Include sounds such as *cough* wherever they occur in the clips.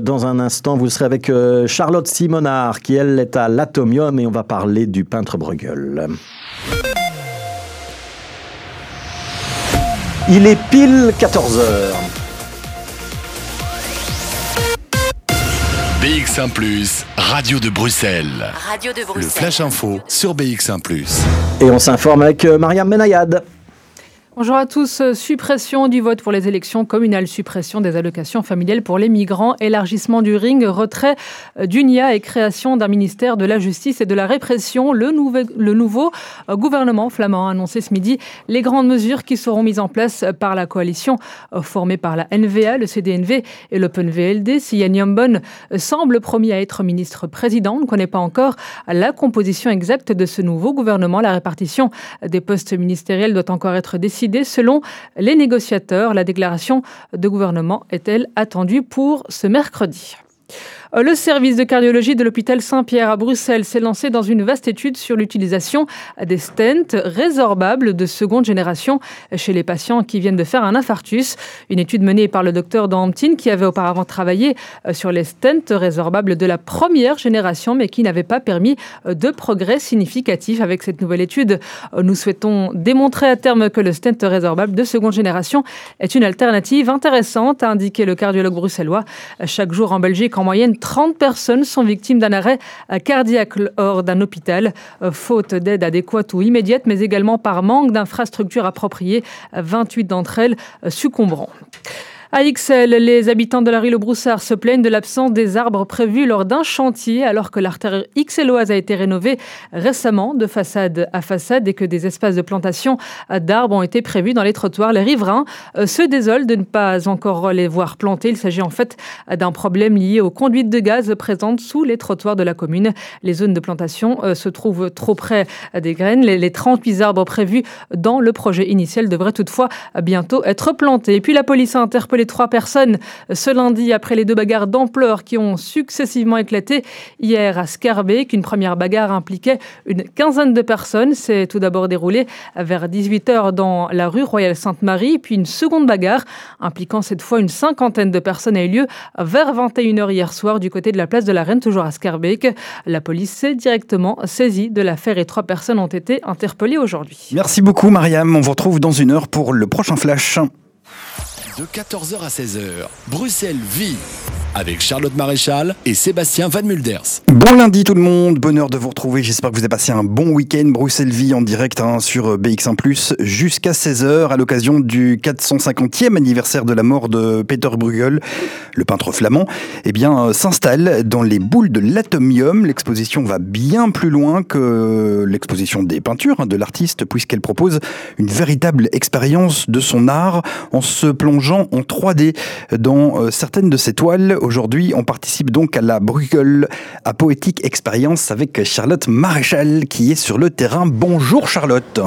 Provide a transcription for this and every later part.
Dans un instant, vous serez avec euh, Charlotte Simonard, qui elle est à l'Atomium, et on va parler du peintre Bruegel. Il est pile 14 heures. BX1 ⁇ Radio de Bruxelles. Radio de Bruxelles. Le Flash Info sur BX1 ⁇ Et on s'informe avec euh, Mariam Menayad. Bonjour à tous. Suppression du vote pour les élections communales, suppression des allocations familiales pour les migrants, élargissement du ring, retrait d'UNIA et création d'un ministère de la justice et de la répression. Le, nouveau gouvernement flamand a annoncé ce midi les grandes mesures qui seront mises en place par la coalition formée par la NVA, le CDNV et l'Open VLD. Si Yann Yambon semble promis à être ministre-président, on ne connaît pas encore la composition exacte de ce nouveau gouvernement. La répartition des postes ministériels doit encore être décidée Selon les négociateurs, la déclaration de gouvernement est-elle attendue pour ce mercredi? Le service de cardiologie de l'hôpital Saint-Pierre à Bruxelles s'est lancé dans une vaste étude sur l'utilisation des stents résorbables de seconde génération chez les patients qui viennent de faire un infarctus. Une étude menée par le docteur Damptin qui avait auparavant travaillé euh, sur les stents résorbables de la première génération mais qui n'avait pas permis euh, de progrès significatif avec cette nouvelle étude. Nous souhaitons démontrer à terme que le stent résorbable de seconde génération est une alternative intéressante, a indiqué le cardiologue bruxellois. Chaque jour en Belgique, en moyenne, 30 personnes sont victimes d'un arrêt cardiaque hors d'un hôpital, euh, faute d'aide adéquate ou immédiate, mais également par manque d'infrastructures appropriées. 28 d'entre elles euh, succomberont. À Ixelles, les habitants de la rue Le Broussard se plaignent de l'absence des arbres prévus lors d'un chantier alors que l'artère ixelloise a été rénovée récemment de façade à façade et que des espaces de plantation d'arbres ont été prévus dans les trottoirs. Les riverains euh, se désolent de ne pas encore les voir plantés. Il s'agit en fait d'un problème lié aux conduites de gaz présentes sous les trottoirs de la commune. Les zones de plantation euh, se trouvent trop près des graines. Les 38 arbres prévus dans le projet initial devraient toutefois bientôt être plantés. Et puis la police a interpellé trois personnes ce lundi après les deux bagarres d'ampleur qui ont successivement éclaté hier à Scarbeck. Une première bagarre impliquait une quinzaine de personnes. C'est tout d'abord déroulé vers 18h dans la rue Royale Sainte-Marie. Puis une seconde bagarre impliquant cette fois une cinquantaine de personnes a eu lieu vers 21h hier soir du côté de la place de la Reine, toujours à Scarbeck. La police s'est directement saisie de l'affaire et trois personnes ont été interpellées aujourd'hui. Merci beaucoup Mariam. On vous retrouve dans une heure pour le prochain flash. De 14h à 16h, Bruxelles vit avec Charlotte Maréchal et Sébastien Van Mulders. Bon lundi tout le monde, bonheur de vous retrouver. J'espère que vous avez passé un bon week-end. Bruxelles Vie en direct hein, sur BX1 ⁇ jusqu'à 16h à l'occasion du 450e anniversaire de la mort de Peter Bruegel, le peintre flamand. Eh bien, euh, s'installe dans les boules de l'atomium. L'exposition va bien plus loin que l'exposition des peintures hein, de l'artiste puisqu'elle propose une véritable expérience de son art en se plongeant en 3D dans euh, certaines de ses toiles Aujourd'hui, on participe donc à la Bruegel à Poétique Expérience avec Charlotte Maréchal qui est sur le terrain. Bonjour Charlotte.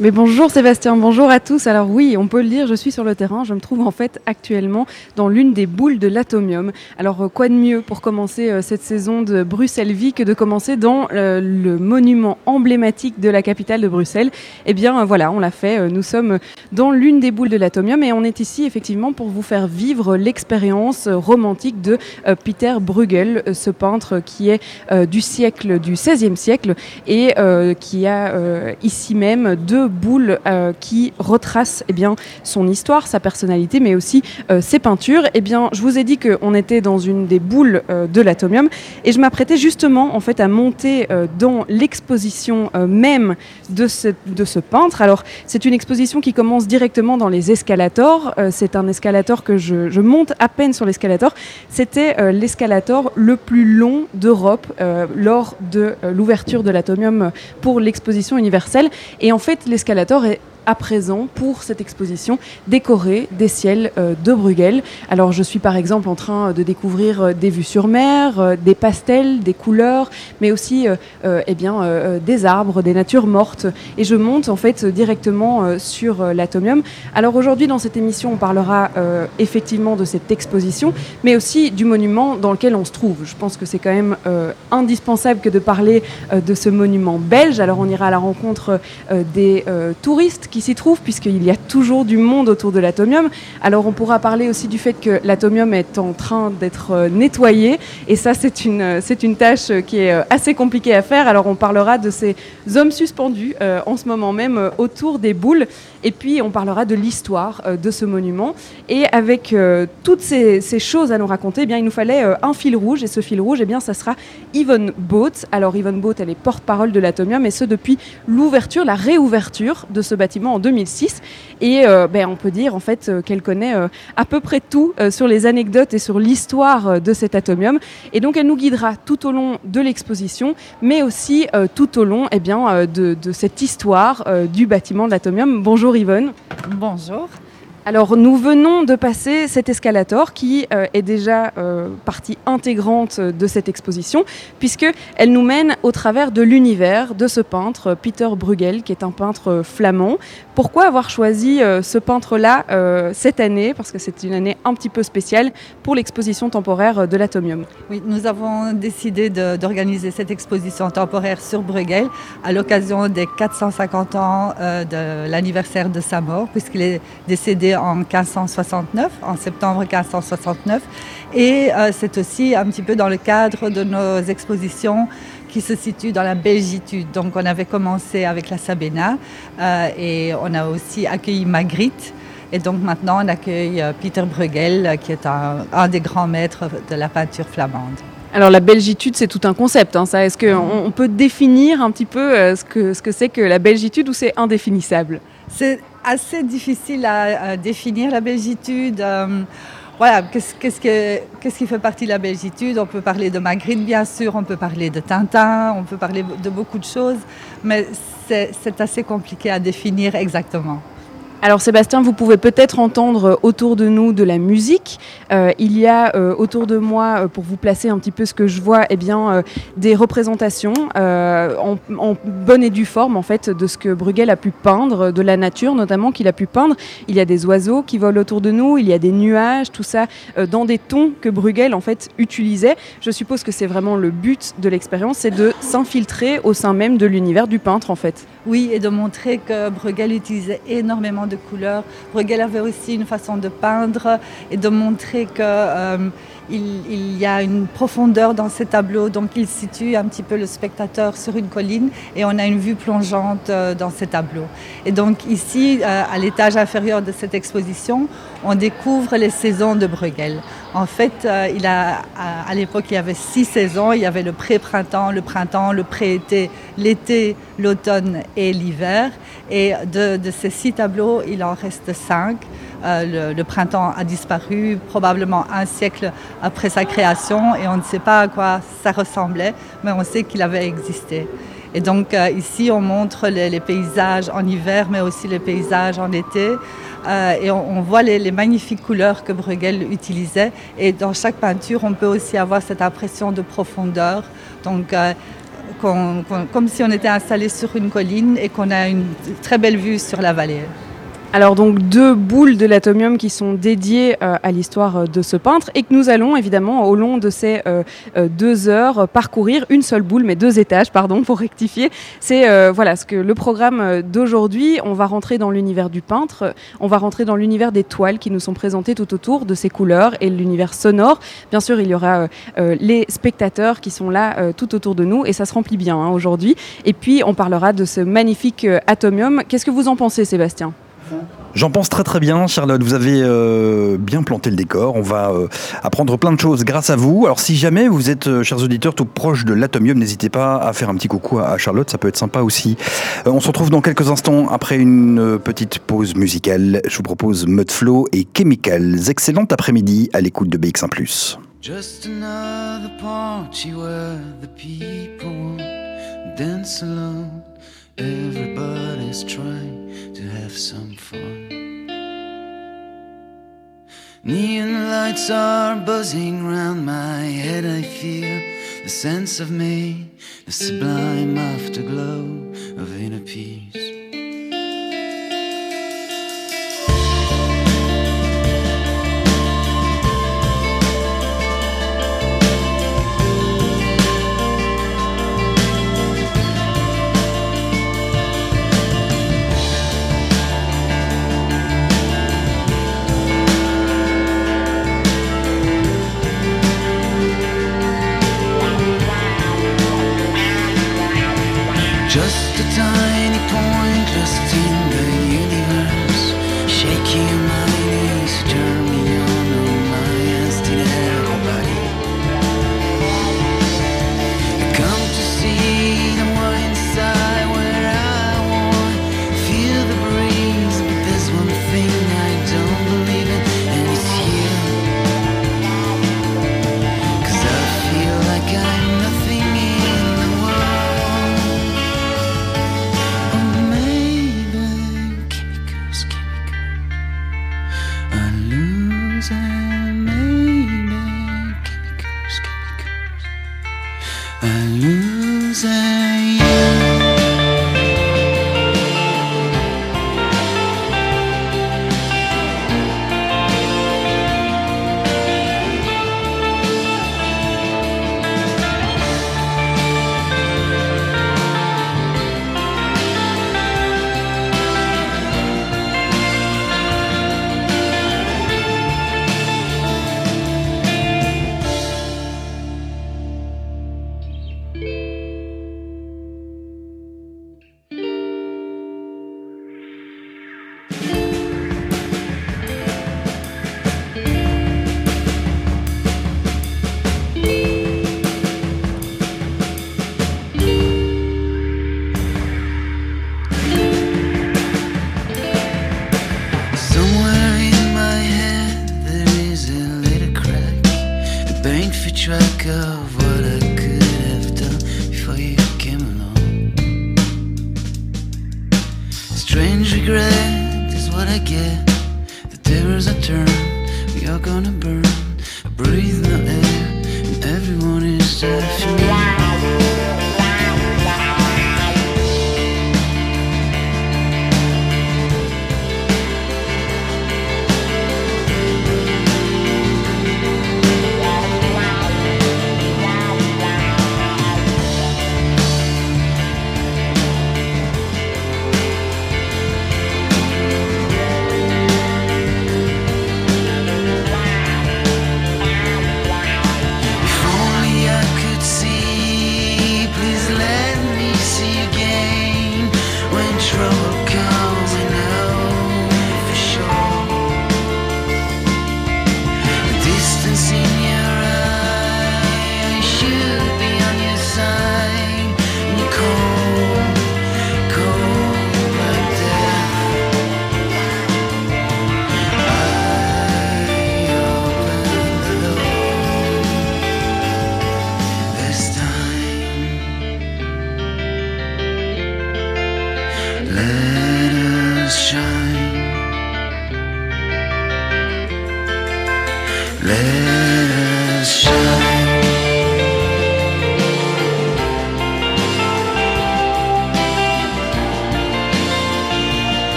Mais bonjour Sébastien, bonjour à tous. Alors oui, on peut le dire, je suis sur le terrain. Je me trouve en fait actuellement dans l'une des boules de l'atomium. Alors euh, quoi de mieux pour commencer euh, cette saison de Bruxelles Vie que de commencer dans euh, le monument emblématique de la capitale de Bruxelles? Eh bien voilà, on l'a fait. Nous sommes dans l'une des boules de l'atomium et on est ici effectivement pour vous faire vivre l'expérience romantique de Peter Bruegel, ce peintre qui est du siècle, du XVIe siècle et qui a ici même deux boules euh, qui retrace eh bien, son histoire, sa personnalité, mais aussi euh, ses peintures. Eh bien, je vous ai dit qu'on était dans une des boules euh, de l'atomium et je m'apprêtais justement en fait à monter dans l'exposition même de ce, de ce peintre. Alors, c'est une exposition qui commence directement dans les escalators. c'est un escalator que je, je, monte à peine sur l'escalator. C'était l'escalator le plus long d'Europe lors de l'ouverture de l'atomium pour l'exposition universelle. Et en fait, l'escalator est à présent pour cette exposition décorer des ciels euh, de Bruegel. Alors je suis par exemple en train de découvrir euh, des vues sur mer, euh, des pastels, des couleurs, mais aussi eh bien, des arbres, des natures mortes. Et je monte en fait directement sur l'atomium. Alors aujourd'hui dans cette émission on parlera effectivement de cette exposition, mais aussi du monument dans lequel on se trouve. Je pense que c'est quand même indispensable que de parler de ce monument belge. Alors on ira à la rencontre des touristes s'y trouve, puisqu'il y a toujours du monde autour de l'atomium. Alors on pourra parler aussi du fait que l'atomium est en train d'être euh, nettoyé, et ça c'est une, c'est une tâche qui est assez compliquée à faire. Alors on parlera de ces hommes suspendus en ce moment même autour des boules, et puis on parlera de l'histoire de ce monument. Et avec toutes ces, choses à nous raconter, eh bien, il nous fallait un fil rouge, et ce fil rouge, eh bien, ça sera Yvonne Boat. Alors Yvonne Boat, elle est porte-parole de l'Atomium, et ce depuis l'ouverture, la réouverture de ce bâtiment en 2006. Et euh, ben, on peut dire en fait euh, qu'elle connaît euh, à peu près tout sur les anecdotes et sur l'histoire de cet atomium. Et donc elle nous guidera tout au long de l'exposition, mais aussi tout au long eh bien, de, de cette histoire du bâtiment de l'atomium. Bonjour Yvonne. Bonjour. Alors nous venons de passer cet escalator qui euh, est déjà euh, partie intégrante de cette exposition puisqu'elle nous mène au travers de l'univers de ce peintre Peter Bruegel qui est un peintre flamand. Pourquoi avoir choisi euh, ce peintre-là cette année? Parce que c'est une année un petit peu spéciale pour l'exposition temporaire de l'Atomium. Oui, nous avons décidé d'organiser cette exposition temporaire sur Bruegel à l'occasion des 450 ans de l'anniversaire de sa mort puisqu'il est décédé en 1569, en septembre 1569. Et euh, c'est aussi un petit peu dans le cadre de nos expositions qui se situent dans la Belgitude. Donc on avait commencé avec la Sabena euh, et on a aussi accueilli Magritte. Et donc maintenant on accueille euh, Peter Bruegel qui est un, des grands maîtres de la peinture flamande. Alors la belgitude, c'est tout un concept. Hein, ça. Est-ce qu'on on peut définir un petit peu ce que ce que c'est que la belgitude ou c'est indéfinissable? C'est assez difficile à, définir la belgitude. Euh, voilà, qu'est-ce, qu'est-ce, qui fait partie de la belgitude? On peut parler de Magritte, bien sûr, on peut parler de Tintin, on peut parler de beaucoup de choses, mais c'est assez compliqué à définir exactement. Alors Sébastien, vous pouvez peut-être entendre autour de nous de la musique. Euh, il y a euh, autour de moi, euh, pour vous placer un petit peu ce que je vois, eh bien, des représentations en, bonne et due forme en fait de ce que Bruegel a pu peindre, de la nature notamment qu'il a pu peindre. Il y a des oiseaux qui volent autour de nous, il y a des nuages, tout ça dans des tons que Bruegel en fait utilisait. Je suppose que c'est vraiment le but de l'expérience, c'est de s'infiltrer au sein même de l'univers du peintre en fait. Oui, et de montrer que Bruegel utilisait énormément de couleurs. Bruegel avait aussi une façon de peindre et de montrer que euh, il, y a une profondeur dans ces tableaux, donc il situe un petit peu le spectateur sur une colline et on a une vue plongeante euh, dans ces tableaux. Et donc ici, euh, à l'étage inférieur de cette exposition, on découvre les saisons de Bruegel. En fait, euh, il a, à, l'époque, il y avait six saisons. Il y avait le pré-printemps, le printemps, le pré-été, l'été, l'automne et l'hiver. Et de, de, ces six tableaux, il en reste cinq. Euh, le, printemps a disparu probablement un siècle après sa création et on ne sait pas à quoi ça ressemblait, mais on sait qu'il avait existé. Et donc euh, ici, on montre les, paysages en hiver, mais aussi les paysages en été. Euh, et on, voit les, magnifiques couleurs que Bruegel utilisait. Et dans chaque peinture, on peut aussi avoir cette impression de profondeur. Donc, comme si on était installé sur une colline et qu'on a une très belle vue sur la vallée. Alors donc deux boules de l'atomium qui sont dédiées euh, à l'histoire euh, de ce peintre et que nous allons évidemment au long de ces euh, deux heures parcourir une seule boule, mais deux étages, pardon, pour rectifier. C'est voilà ce que le programme d'aujourd'hui. On va rentrer dans l'univers du peintre, on va rentrer dans l'univers des toiles qui nous sont présentées tout autour de ces couleurs et l'univers sonore. Bien sûr, il y aura les spectateurs qui sont là tout autour de nous et ça se remplit bien hein, aujourd'hui. Et puis on parlera de ce magnifique atomium. Qu'est-ce que vous en pensez, Sébastien? J'en pense très très bien, Charlotte. Vous avez euh, bien planté le décor. On va euh, apprendre plein de choses grâce à vous. Alors, si jamais vous êtes, euh, chers auditeurs, tout proche de l'Atomium, n'hésitez pas à faire un petit coucou à, Charlotte. Ça peut être sympa aussi. on se retrouve dans quelques instants après une petite pause musicale. Je vous propose Mudflow et Chemicals. Excellent après-midi à l'écoute de BX1+. Just another party where the people dance alone. Everybody's trying to have some fun. Neon lights are buzzing round my head. I feel the sense of me, the sublime afterglow of inner peace. Just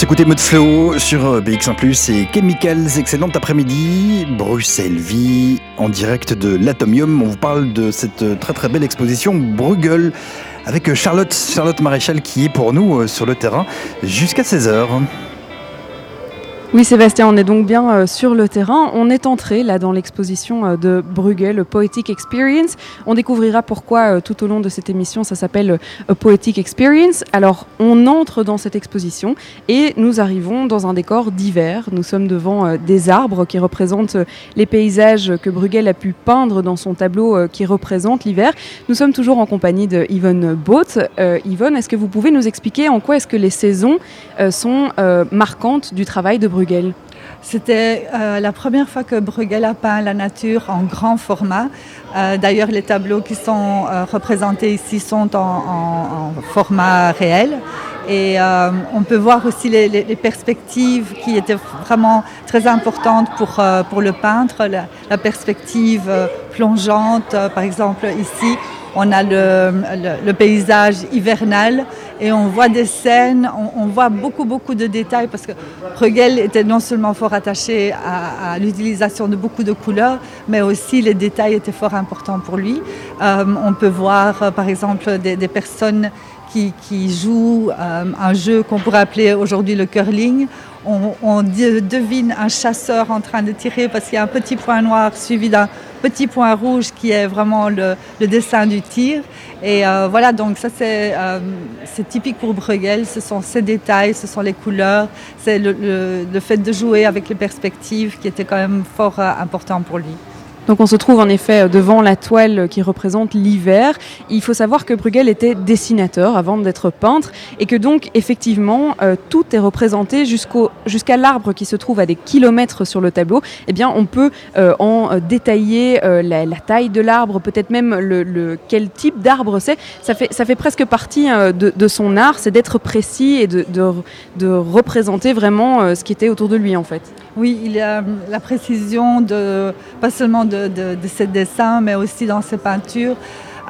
On s'écoutait Mode Flow sur euh, BX1+, et Chemicals, excellent après-midi, Bruxelles Vie, en direct de l'Atomium. On vous parle de cette euh, très très belle exposition Bruegel avec euh, Charlotte, Charlotte Maréchal qui est pour nous sur le terrain jusqu'à 16h. Oui Sébastien, on est donc bien euh, sur le terrain. On est entré là dans l'exposition euh, de Bruegel, Poetic Experience. On découvrira pourquoi euh, tout au long de cette émission ça s'appelle Poetic Experience. Alors on entre dans cette exposition et nous arrivons dans un décor d'hiver. Nous sommes devant des arbres qui représentent les paysages que Bruegel a pu peindre dans son tableau qui représente l'hiver. Nous sommes toujours en compagnie de Yvonne Both. Yvonne, est-ce que vous pouvez nous expliquer en quoi est-ce que les saisons sont marquantes du travail de Bruegel? C'était euh, la première fois que Bruegel a peint la nature en grand format. Euh, d'ailleurs, les tableaux qui sont euh, représentés ici sont en, format réel. Et on peut voir aussi les, perspectives qui étaient vraiment très importantes pour, pour le peintre. la perspective plongeante, par exemple ici, on a le, paysage hivernal et on voit des scènes, on, voit beaucoup, beaucoup de détails parce que Bruegel était non seulement fort attaché à, l'utilisation de beaucoup de couleurs, mais aussi les détails étaient fort importants pour lui. Euh, on peut voir, euh, par exemple, des, personnes qui, jouent euh, un jeu qu'on pourrait appeler aujourd'hui le curling. On, devine un chasseur en train de tirer parce qu'il y a un petit point noir suivi d'un petit point rouge qui est vraiment le, dessin du tir. Et euh, voilà, donc ça euh, c'est typique pour Bruegel, ce sont ces détails, ce sont les couleurs, c'est le, fait de jouer avec les perspectives qui était quand même fort euh, important pour lui. Donc on se trouve en effet devant la toile qui représente l'hiver. Il faut savoir que Bruegel était dessinateur avant d'être peintre et que donc effectivement euh, tout est représenté jusqu'à l'arbre qui se trouve à des kilomètres sur le tableau. Eh bien on peut euh, en détailler euh, la, taille de l'arbre, peut-être même le, quel type d'arbre c'est. Ça fait, ça fait presque partie de, son art, c'est d'être précis et de, de, représenter vraiment ce qui était autour de lui en fait. Oui, il y a la précision de pas seulement de ses dessins, mais aussi dans ses peintures,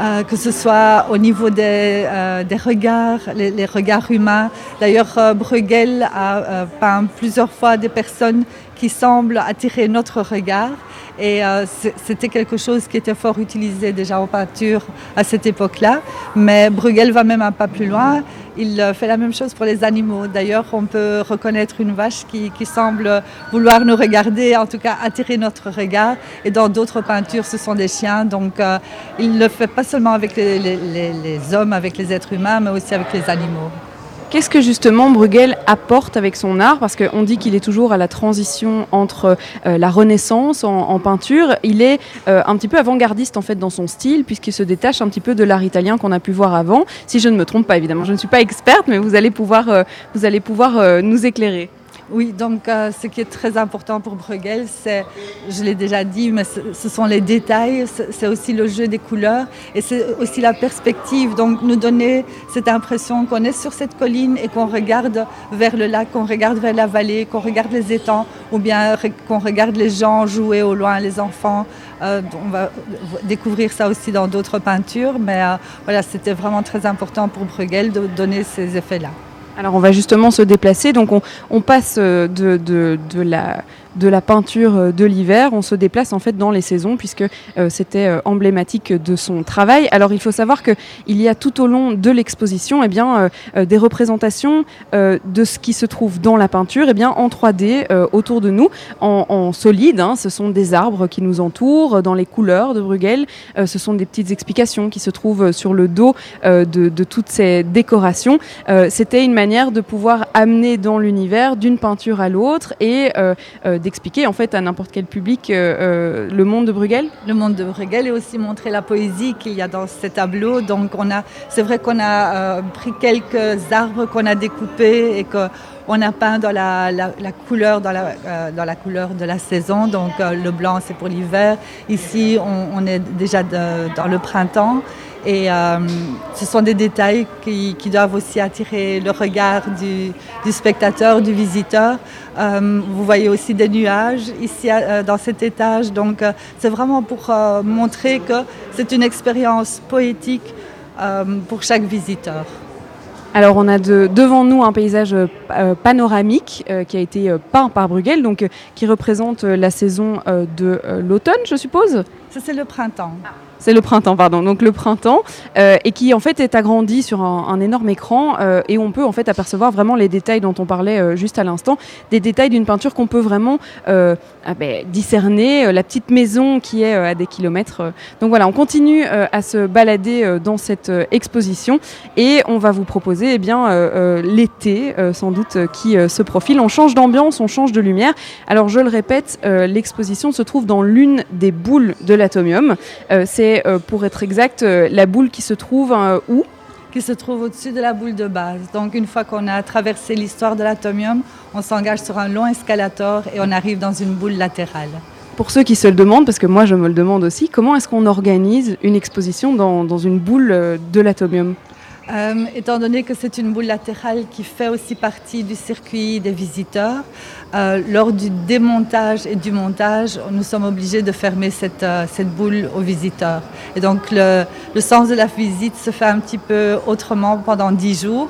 euh, que ce soit au niveau des, euh, regards, les, regards humains. D'ailleurs, euh, Bruegel a peint plusieurs fois des personnes qui semblent attirer notre regard. Et euh, c'était quelque chose qui était fort utilisé déjà en peinture à cette époque-là. Mais Bruegel va même un pas plus loin. Il euh, fait la même chose pour les animaux. D'ailleurs, on peut reconnaître une vache qui, semble vouloir nous regarder, en tout cas attirer notre regard. Et dans d'autres peintures, ce sont des chiens. Donc, euh, il le fait pas seulement avec les hommes, avec les êtres humains, mais aussi avec les animaux. Qu'est-ce que justement Bruegel apporte avec son art? Parce qu'on dit qu'il est toujours à la transition entre euh, la Renaissance en, peinture. Il est euh, un petit peu avant-gardiste en fait dans son style, puisqu'il se détache un petit peu de l'art italien qu'on a pu voir avant. Si je ne me trompe pas, évidemment, je ne suis pas experte, mais vous allez pouvoir, euh, vous allez pouvoir nous éclairer. Oui, donc euh, ce qui est très important pour Bruegel, c'est, je l'ai déjà dit, mais ce, sont les détails, c'est aussi le jeu des couleurs et c'est aussi la perspective. Donc nous donner cette impression qu'on est sur cette colline et qu'on regarde vers le lac, qu'on regarde vers la vallée, qu'on regarde les étangs ou bien qu'on regarde les gens jouer au loin, les enfants. Euh, on va découvrir ça aussi dans d'autres peintures, mais euh, voilà, c'était vraiment très important pour Bruegel de donner ces effets-là. Alors on va justement se déplacer, donc on, passe euh, de, de, la, de la peinture euh, de l'hiver, on se déplace en fait dans les saisons puisque euh, c'était emblématique de son travail. Alors il faut savoir qu'il y a tout au long de l'exposition eh bien, des représentations de ce qui se trouve dans la peinture eh bien, en 3D autour de nous, en, solide. Hein. ce sont des arbres qui nous entourent dans les couleurs de Bruegel. ce sont des petites explications qui se trouvent sur le dos de, de toutes ces décorations. c'était une manière de pouvoir amener dans l'univers d'une peinture à l'autre et euh, euh, d'expliquer en fait à n'importe quel public euh, le monde de Bruegel? Le monde de Bruegel et aussi montrer la poésie qu'il y a dans ces tableaux. Donc on a, c'est vrai qu'on a pris quelques arbres qu'on a découpés et que on a peint dans la, couleur dans la, couleur de la saison. Donc le blanc c'est pour l'hiver. Ici on, est déjà dans le printemps. Et euh, ce sont des détails qui, doivent aussi attirer le regard du, spectateur, du visiteur. Euh, vous voyez aussi des nuages ici euh, dans cet étage. Donc c'est vraiment pour montrer que c'est une expérience poétique pour chaque visiteur. Alors on a devant nous un paysage euh, panoramique euh, qui a été euh, peint par Bruegel, donc qui représente la saison de l'automne, je suppose? Ça, c'est le printemps. C'est le printemps, pardon. Donc le printemps, euh, et qui en fait est agrandi sur un, énorme écran, euh, et on peut en fait apercevoir vraiment les détails dont on parlait euh, juste à l'instant, des détails d'une peinture qu'on peut vraiment ah ben, discerner, la petite maison qui est à des kilomètres. Donc voilà, on continue à se balader dans cette exposition, et on va vous proposer eh bien l'été, sans doute, qui se profile. On change d'ambiance, on change de lumière. Alors je le répète, l'exposition se trouve dans l'une des boules de l'atomium. C'est euh, pour être exact euh, la boule qui se trouve euh, où? Qui se trouve au-dessus de la boule de base. Donc, une fois qu'on a traversé l'histoire de l'atomium, on s'engage sur un long escalator et on arrive dans une boule latérale. Pour ceux qui se le demandent, parce que moi je me le demande aussi, comment est-ce qu'on organise une exposition dans, dans une boule de l'atomium? Euh, étant donné que c'est une boule latérale qui fait aussi partie du circuit des visiteurs, euh, lors du démontage et du montage, nous sommes obligés de fermer cette, euh, boule aux visiteurs. Et donc le, sens de la visite se fait un petit peu autrement pendant dix jours.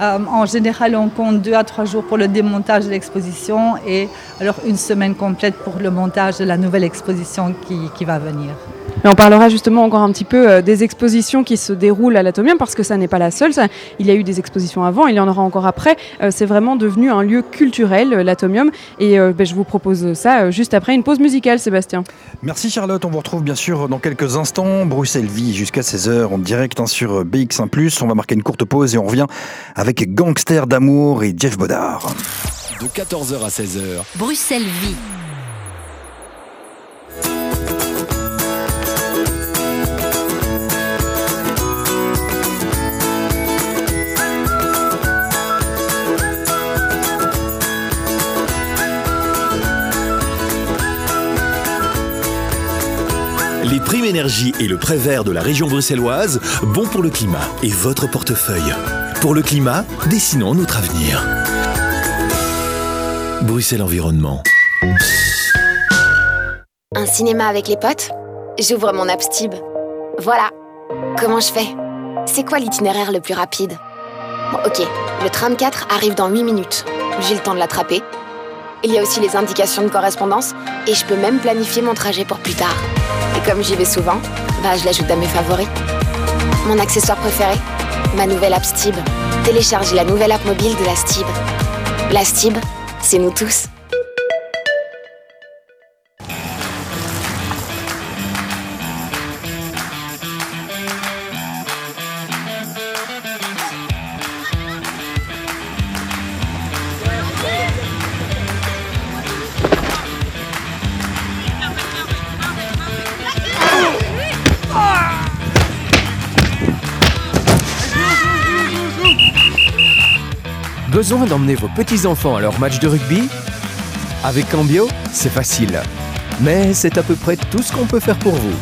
En général, on compte deux à trois jours pour le démontage de l'exposition et alors une semaine complète pour le montage de la nouvelle exposition qui va venir. Mais on parlera justement encore un petit peu euh, des expositions qui se déroulent à l'atomium, parce que ça n'est pas la seule. Ça, il y a eu des expositions avant, il y en aura encore après. Euh, c'est vraiment devenu un lieu culturel, euh, l'atomium. Et euh, ben, je vous propose ça euh, juste après une pause musicale, Sébastien. Merci Charlotte, on vous retrouve bien sûr dans quelques instants. Bruxelles Vie jusqu'à 16h en direct hein, sur BX1+. On va marquer une courte pause et on revient avec Gangster d'amour et Jeff Bodard. De 14h à 16h, Bruxelles Vie. Les primes énergie et le prêt vert de la région bruxelloise, bon pour le climat et votre portefeuille. Pour le climat, dessinons notre avenir. Bruxelles Environnement. Un cinéma avec les potes? J'ouvre mon app Stib. Voilà. Comment je fais? C'est quoi l'itinéraire le plus rapide? Ok. Le tram 4 arrive dans 8 minutes. J'ai le temps de l'attraper. Il y a aussi les indications de correspondance et je peux même planifier mon trajet pour plus tard. Et comme j'y vais souvent, bah je l'ajoute à mes favoris. Mon accessoire préféré Ma nouvelle app Stib. Téléchargez la nouvelle app mobile de la Stib. La Stib, c'est nous tous. D'emmener vos petits-enfants à leur match de rugby Avec Cambio, c'est facile. Mais c'est à peu près tout ce qu'on peut faire pour vous.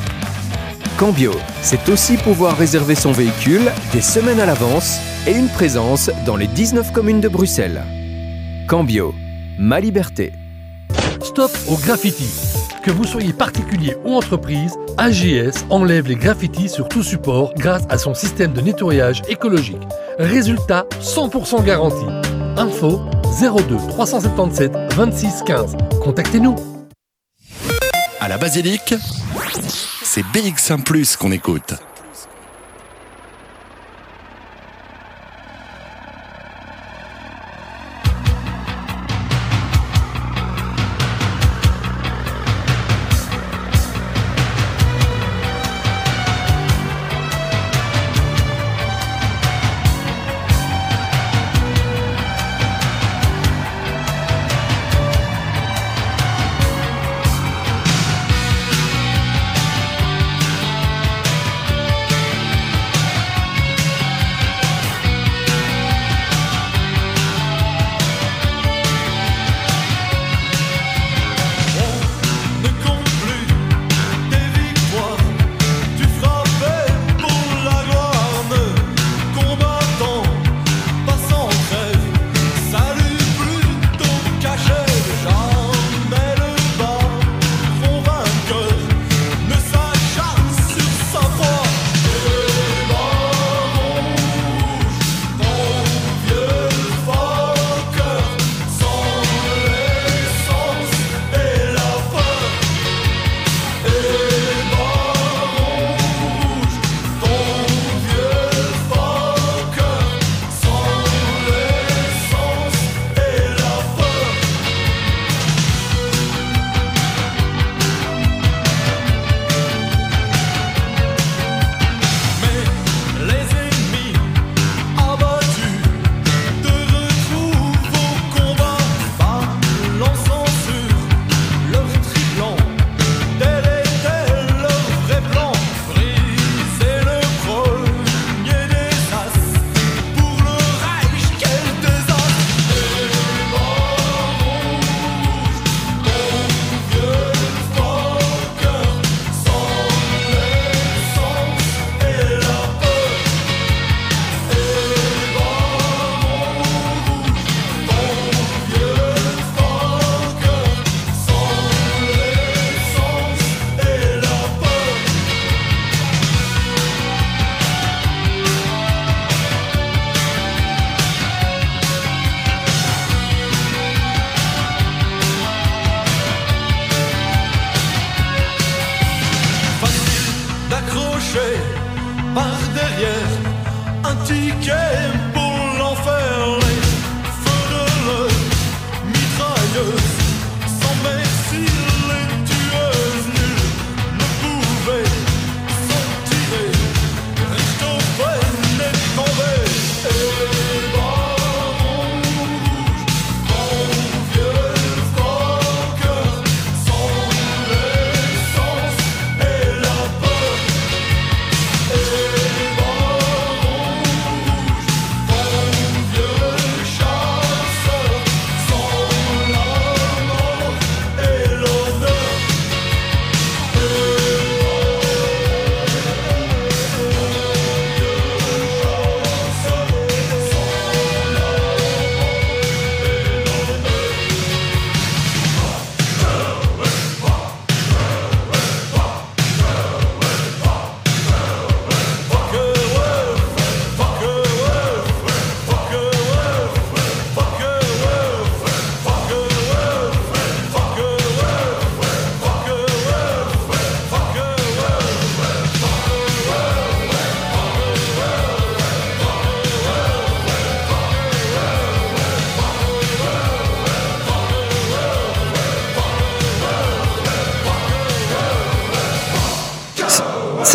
Cambio, c'est aussi pouvoir réserver son véhicule des semaines à l'avance et une présence dans les 19 communes de Bruxelles. Cambio, ma liberté. Stop au graffiti. Que vous soyez particulier ou entreprise, AGS enlève les graffitis sur tout support grâce à son système de nettoyage écologique. Résultat 100% garanti. Info 02 377 26 15. Contactez-nous. à la basilique, c'est BX1 ⁇ qu'on écoute.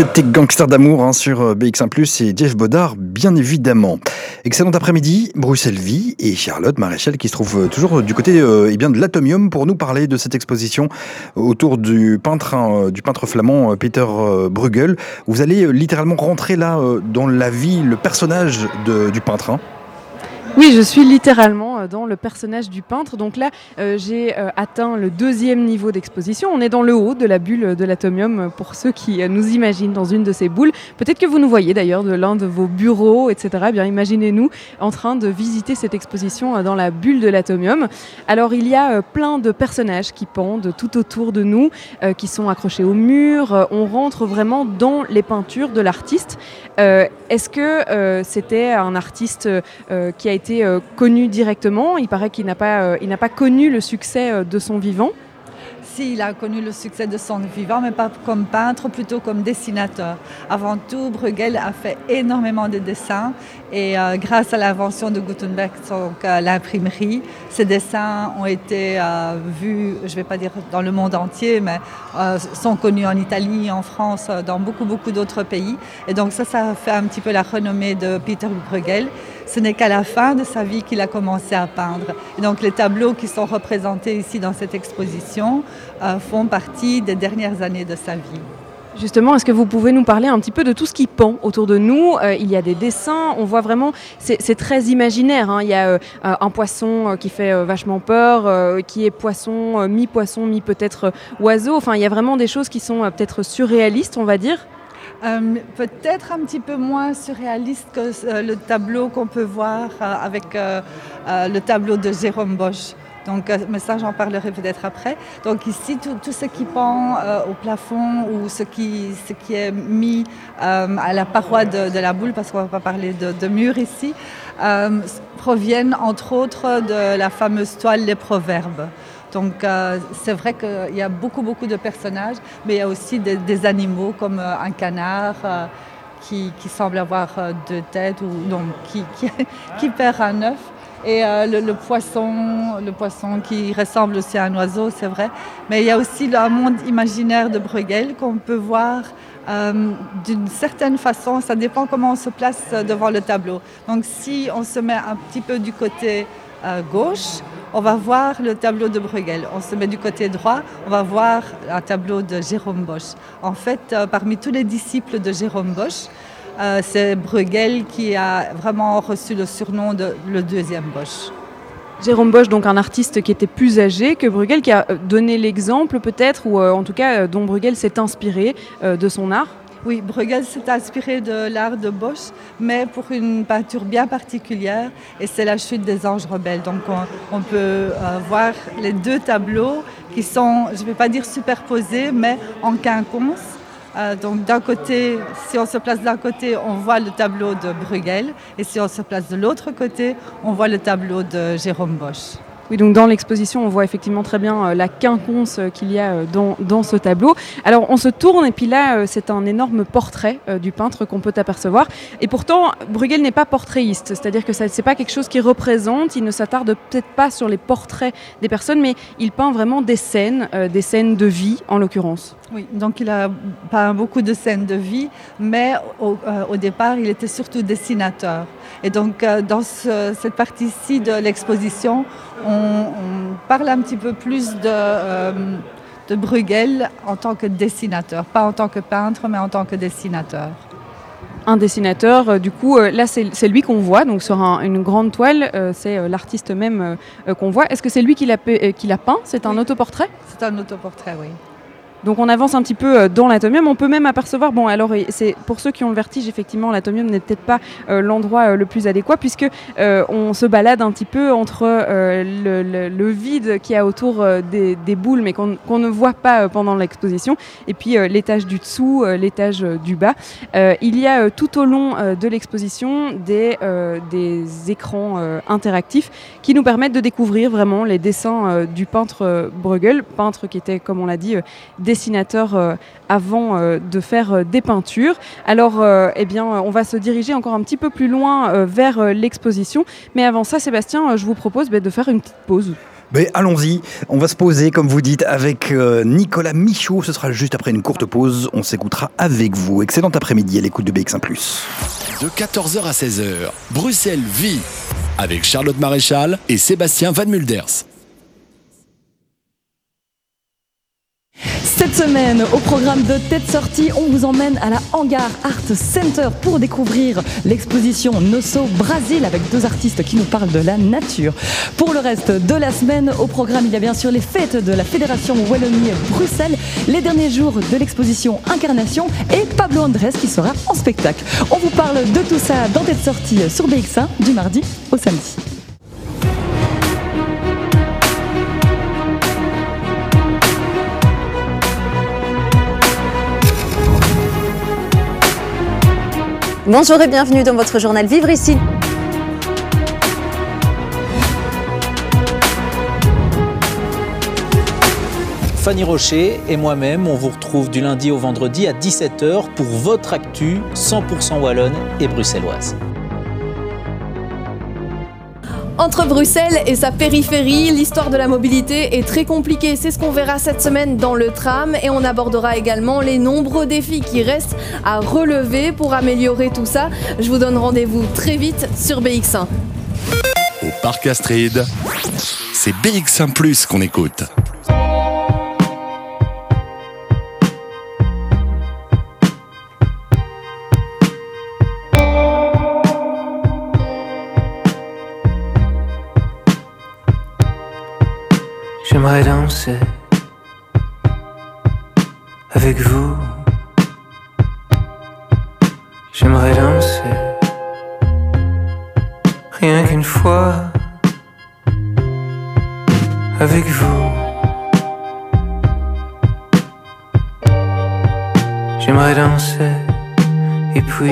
C'était Gangster d'amour hein, sur euh, BX1+, et Jeff Bodard, bien évidemment. Excellent après-midi, Bruxelles Vie et Charlotte Maréchal qui se trouve euh, toujours du côté euh, eh bien, de l'Atomium pour nous parler de cette exposition autour du peintre, hein, du peintre flamand Peter Bruegel. Vous allez littéralement rentrer là dans la vie, le personnage du peintre. Hein. Oui, je suis littéralement euh, dans le personnage du peintre. Donc là, euh, j'ai euh, atteint le deuxième niveau d'exposition. On est dans le haut de la bulle de l'atomium pour ceux qui nous imaginent dans une de ces boules. Peut-être que vous nous voyez d'ailleurs de l'un de vos bureaux, etc. Eh bien, imaginez-nous en train de visiter cette exposition dans la bulle de l'atomium. Alors, il y a plein de personnages qui pendent tout autour de nous, qui sont accrochés au mur. On rentre vraiment dans les peintures de l'artiste. Est-ce que c'était un artiste qui a été euh, connu directement. Il paraît qu'il n'a pas, euh, il pas connu le succès euh, de son vivant. Si, il a connu le succès de son vivant, mais pas comme peintre, plutôt comme dessinateur. Avant tout, Bruegel a fait énormément de dessins et grâce à l'invention de Gutenberg, donc euh, l'imprimerie, ces dessins ont été vus, je ne vais pas dire dans le monde entier, mais sont connus en Italie, en France, dans beaucoup, beaucoup d'autres pays. Et donc ça, ça fait un petit peu la renommée de Peter Bruegel. Ce n'est qu'à la fin de sa vie qu'il a commencé à peindre. Donc les tableaux qui sont représentés ici dans cette exposition euh, font partie des dernières années de sa vie. Justement, est-ce que vous pouvez nous parler un petit peu de tout ce qui pend autour de nous? Euh, Il y a des dessins, on voit vraiment, c'est très imaginaire. Hein. Il y a euh, un poisson qui fait vachement peur, qui est poisson, mi-poisson, mi-peut-être oiseau. Enfin, il y a vraiment des choses qui sont peut-être surréalistes, on va dire. Peut-être un petit peu moins surréaliste que le tableau qu'on peut voir avec le tableau de Jérôme Bosch. Donc, euh, mais ça, j'en parlerai peut-être après. Donc ici, tout, ce qui pend euh, au plafond ou ce qui, est mis euh, à la paroi de, la boule, parce qu'on ne va pas parler de, de mur ici, proviennent entre autres de la fameuse toile Les Proverbes. Donc c'est vrai qu'il y a beaucoup, beaucoup de personnages, mais il y a aussi des, animaux comme un canard. Qui, qui, semble avoir deux têtes ou non, *laughs* qui, perd un œuf et euh, le, poisson, le poisson qui ressemble aussi à un oiseau, c'est vrai. Mais il y a aussi le monde imaginaire de Bruegel qu'on peut voir euh, d'une certaine façon. Ça dépend comment on se place devant le tableau. Donc si on se met un petit peu du côté euh, gauche, on va voir le tableau de Bruegel. On se met du côté droit, on va voir un tableau de Jérôme Bosch. En fait, parmi tous les disciples de Jérôme Bosch, euh, c'est Bruegel qui a vraiment reçu le surnom de le deuxième Bosch. Jérôme Bosch, donc un artiste qui était plus âgé que Bruegel, qui a donné l'exemple peut-être, ou euh, en tout cas euh, dont Bruegel s'est inspiré de son art oui, Bruegel s'est inspiré de l'art de Bosch, mais pour une peinture bien particulière, et c'est la chute des anges rebelles. Donc on, peut voir les deux tableaux qui sont, je ne vais pas dire superposés, mais en quinconce. Euh, donc d'un côté, si on se place d'un côté, on voit le tableau de Bruegel, et si on se place de l'autre côté, on voit le tableau de Jérôme Bosch. Oui, donc dans l'exposition, on voit effectivement très bien euh, la quinconce euh, qu'il y a euh, dans, dans, ce tableau. Alors on se tourne et puis là, c'est un énorme portrait du peintre qu'on peut apercevoir. Et pourtant, Bruegel n'est pas portraitiste, c'est-à-dire que ce n'est pas quelque chose qui représente, il ne s'attarde peut-être pas sur les portraits des personnes, mais il peint vraiment des scènes, des scènes de vie en l'occurrence. Oui, donc il a peint beaucoup de scènes de vie, mais au, au départ, il était surtout dessinateur. Et donc, euh, dans cette partie-ci de l'exposition, on, parle un petit peu plus de, euh, de Bruegel en tant que dessinateur, pas en tant que peintre, mais en tant que dessinateur un dessinateur. Euh, du coup, là, c'est lui qu'on voit, donc sur une grande toile, c'est l'artiste même qu'on voit. Est-ce que c'est lui qui l'a peint? C'est un autoportrait? C'est un autoportrait, oui. Donc on avance un petit peu euh, dans l'atomium. On peut même apercevoir, bon alors c'est pour ceux qui ont le vertige, effectivement l'atomium n'est peut-être pas euh, l'endroit euh, le plus adéquat puisque on se balade un petit peu entre le, vide qui y a autour des, boules mais qu'on ne voit pas pendant l'exposition et puis l'étage du dessous, l'étage du bas. il y a tout au long de l'exposition des écrans interactifs qui nous permettent de découvrir vraiment les dessins du peintre Bruegel, peintre qui était comme on l'a dit dessinateur euh, avant euh, de faire euh, des peintures. Alors, eh bien, on va se diriger encore un petit peu plus loin vers l'exposition. Mais avant ça, Sébastien, je vous propose bah, de faire une petite pause. Mais allons-y, on va se poser, comme vous dites, avec euh, Nicolas Michaud. Ce sera juste après une courte pause. On s'écoutera avec vous. Excellent après-midi à l'écoute de BX1 ⁇ De 14h à 16h, Bruxelles vit avec Charlotte Maréchal et Sébastien Van Mulders. Cette semaine, au programme de Tête Sortie, on vous emmène à la Hangar Art Center pour découvrir l'exposition Nosso Brasil avec deux artistes qui nous parlent de la nature. Pour le reste de la semaine, au programme, il y a bien sûr les fêtes de la Fédération Wallonie-Bruxelles, les derniers jours de l'exposition Incarnation et Pablo Andrés qui sera en spectacle. On vous parle de tout ça dans Tête Sortie sur BX1 du mardi au samedi. Bonjour et bienvenue dans votre journal Vivre ici. Fanny Rocher et moi-même, on vous retrouve du lundi au vendredi à 17h pour votre actu 100% wallonne et bruxelloise. Entre Bruxelles et sa périphérie, l'histoire de la mobilité est très compliquée. C'est ce qu'on verra cette semaine dans le tram et on abordera également les nombreux défis qui restent à relever pour améliorer tout ça. Je vous donne rendez-vous très vite sur BX1. Au Parc Astrid, c'est BX1 Plus qu'on écoute. J'aimerais danser avec vous. J'aimerais danser rien qu'une fois avec vous. J'aimerais danser et puis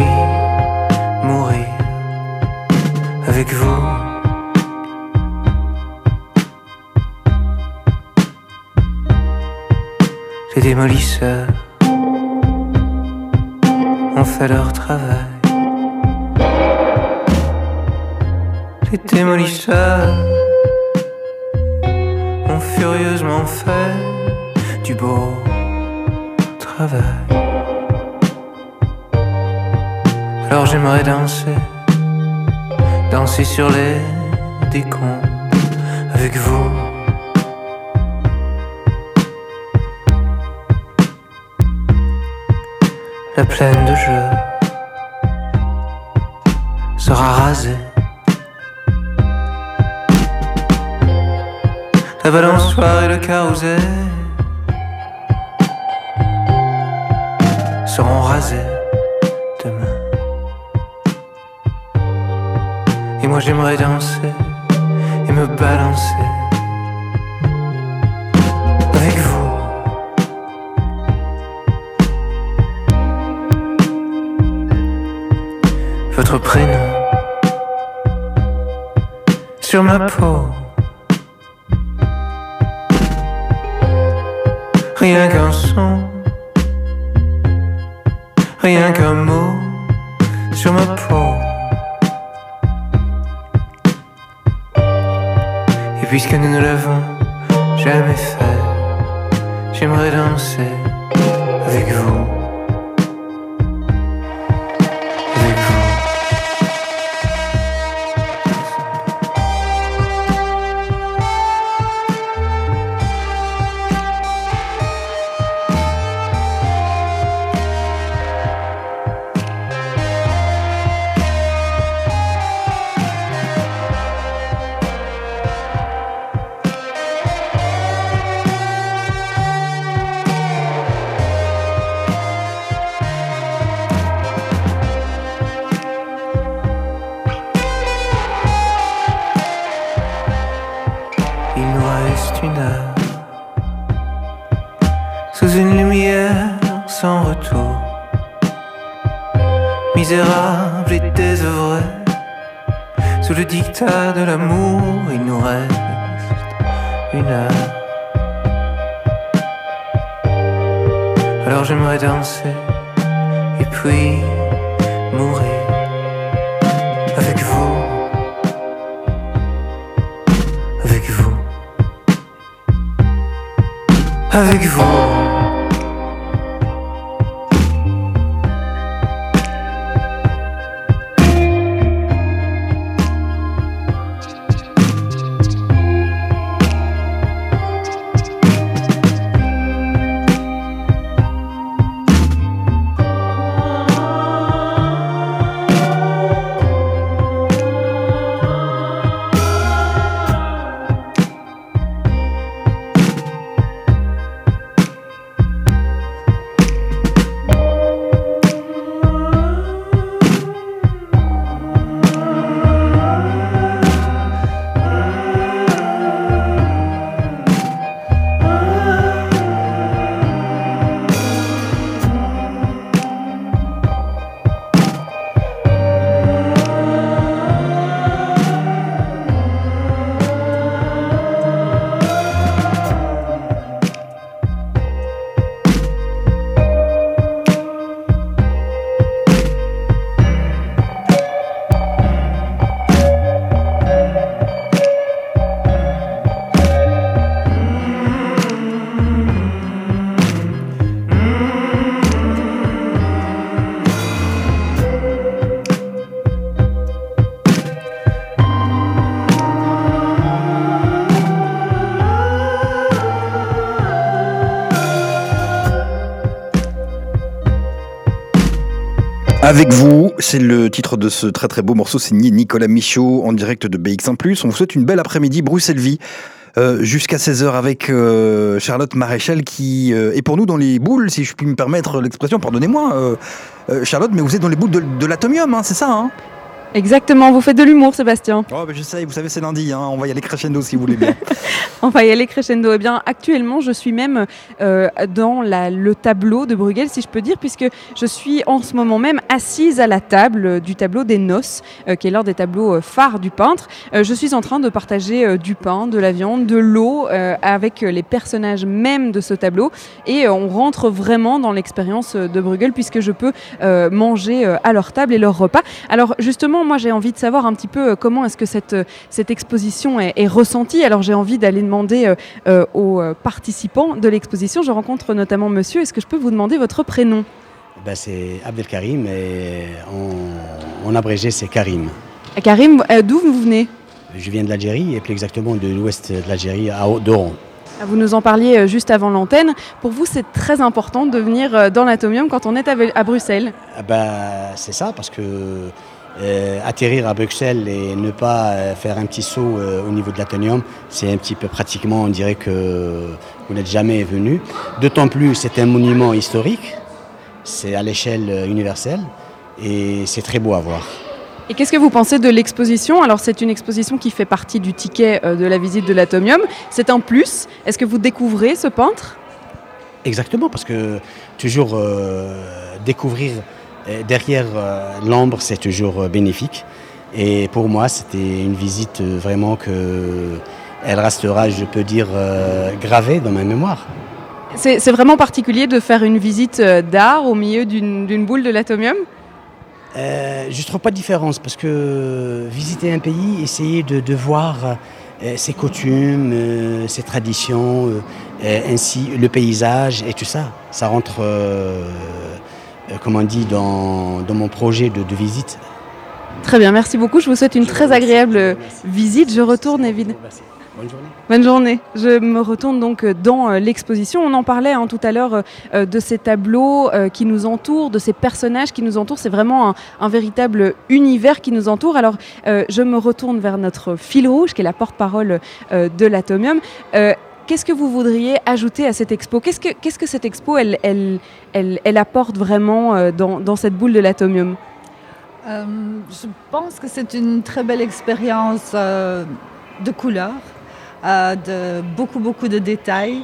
Alors j'aimerais danser et puis mourir avec vous, avec vous, avec vous. Avec vous, c'est le titre de ce très très beau morceau signé Nicolas Michaud en direct de BX1+. On vous souhaite une belle après-midi Bruxelles-Vie. euh, jusqu'à 16h avec euh, Charlotte Maréchal qui euh, est pour nous dans les boules, si je puis me permettre l'expression, pardonnez-moi Charlotte, mais vous êtes dans les boules de, de l'atomium, hein, c'est ça hein? Exactement, vous faites de l'humour, Sébastien. Oh, ben je sais, vous savez, c'est lundi, hein, on va y aller crescendo si vous voulez bien. *laughs* On va y aller crescendo. Eh bien, actuellement, je suis même euh, dans la- le tableau de Bruegel, si je peux dire, puisque je suis en ce moment même assise à la table euh, du tableau des noces, euh, qui est l'un des tableaux euh, phares du peintre. Je suis en train de partager du pain, de la viande, de l'eau avec les personnages même de ce tableau. Et on rentre vraiment dans l'expérience de Bruegel, puisque je peux manger à leur table et leur repas. Alors, justement, moi, j'ai envie de savoir un petit peu euh, comment est-ce que cette, euh, cette exposition est, est ressentie. Alors, j'ai envie d'aller demander euh, aux participants de l'exposition. Je rencontre notamment monsieur. Est-ce que je peux vous demander votre prénom? Ben, c'est Abdelkarim et en, en abrégé c'est Karim. Karim, d'où vous venez? Je viens de l'Algérie et plus exactement de l'ouest de l'Algérie, à d'Oran. Vous nous en parliez juste avant l'antenne. Pour vous, c'est très important de venir dans l'Atomium quand on est à, Bruxelles. Ah Ben, c'est ça parce que euh, atterrir à Bruxelles et ne pas euh, faire un petit saut euh, au niveau de l'Athénium, c'est un petit peu pratiquement, on dirait que vous n'êtes jamais venu. D'autant plus, c'est un monument historique, c'est à l'échelle universelle et c'est très beau à voir. Et qu'est-ce que vous pensez de l'exposition? Alors, c'est une exposition qui fait partie du ticket de la visite de l'Atomium. C'est un plus. Est-ce que vous découvrez ce peintre? Exactement, parce que toujours découvrir derrière euh, l'ombre, c'est toujours euh, bénéfique. Et pour moi, c'était une visite euh, vraiment que elle restera, je peux dire, euh, gravée dans ma mémoire. C'est vraiment particulier de faire une visite euh, d'art au milieu d'une boule de l'Atomium? Euh, je ne trouve pas de différence parce que visiter un pays, essayer de, de voir euh, ses coutumes, euh, ses traditions, euh, euh, ainsi le paysage et tout ça, ça rentre, euh, euh, comme on dit, dans, dans mon projet de, de visite. Très bien, merci beaucoup. Je vous souhaite une très agréable euh, visite. Je retourne évidemment. Bonne journée. Bonne journée. Je me retourne donc euh, dans euh, l'exposition. On en parlait hein, tout à l'heure euh, euh, de ces tableaux euh, qui nous entourent, de ces personnages qui nous entourent. C'est vraiment un, un véritable univers qui nous entoure. Alors, euh, je me retourne vers notre fil rouge, qui est la porte-parole euh, de l'Atomium. Qu'est-ce que vous voudriez ajouter à cette expo? Qu'est-ce que, cette expo, elle, apporte vraiment euh, dans, cette boule de l'Atomium? Euh, je pense que c'est une très belle expérience euh, de couleurs, de beaucoup, beaucoup de détails.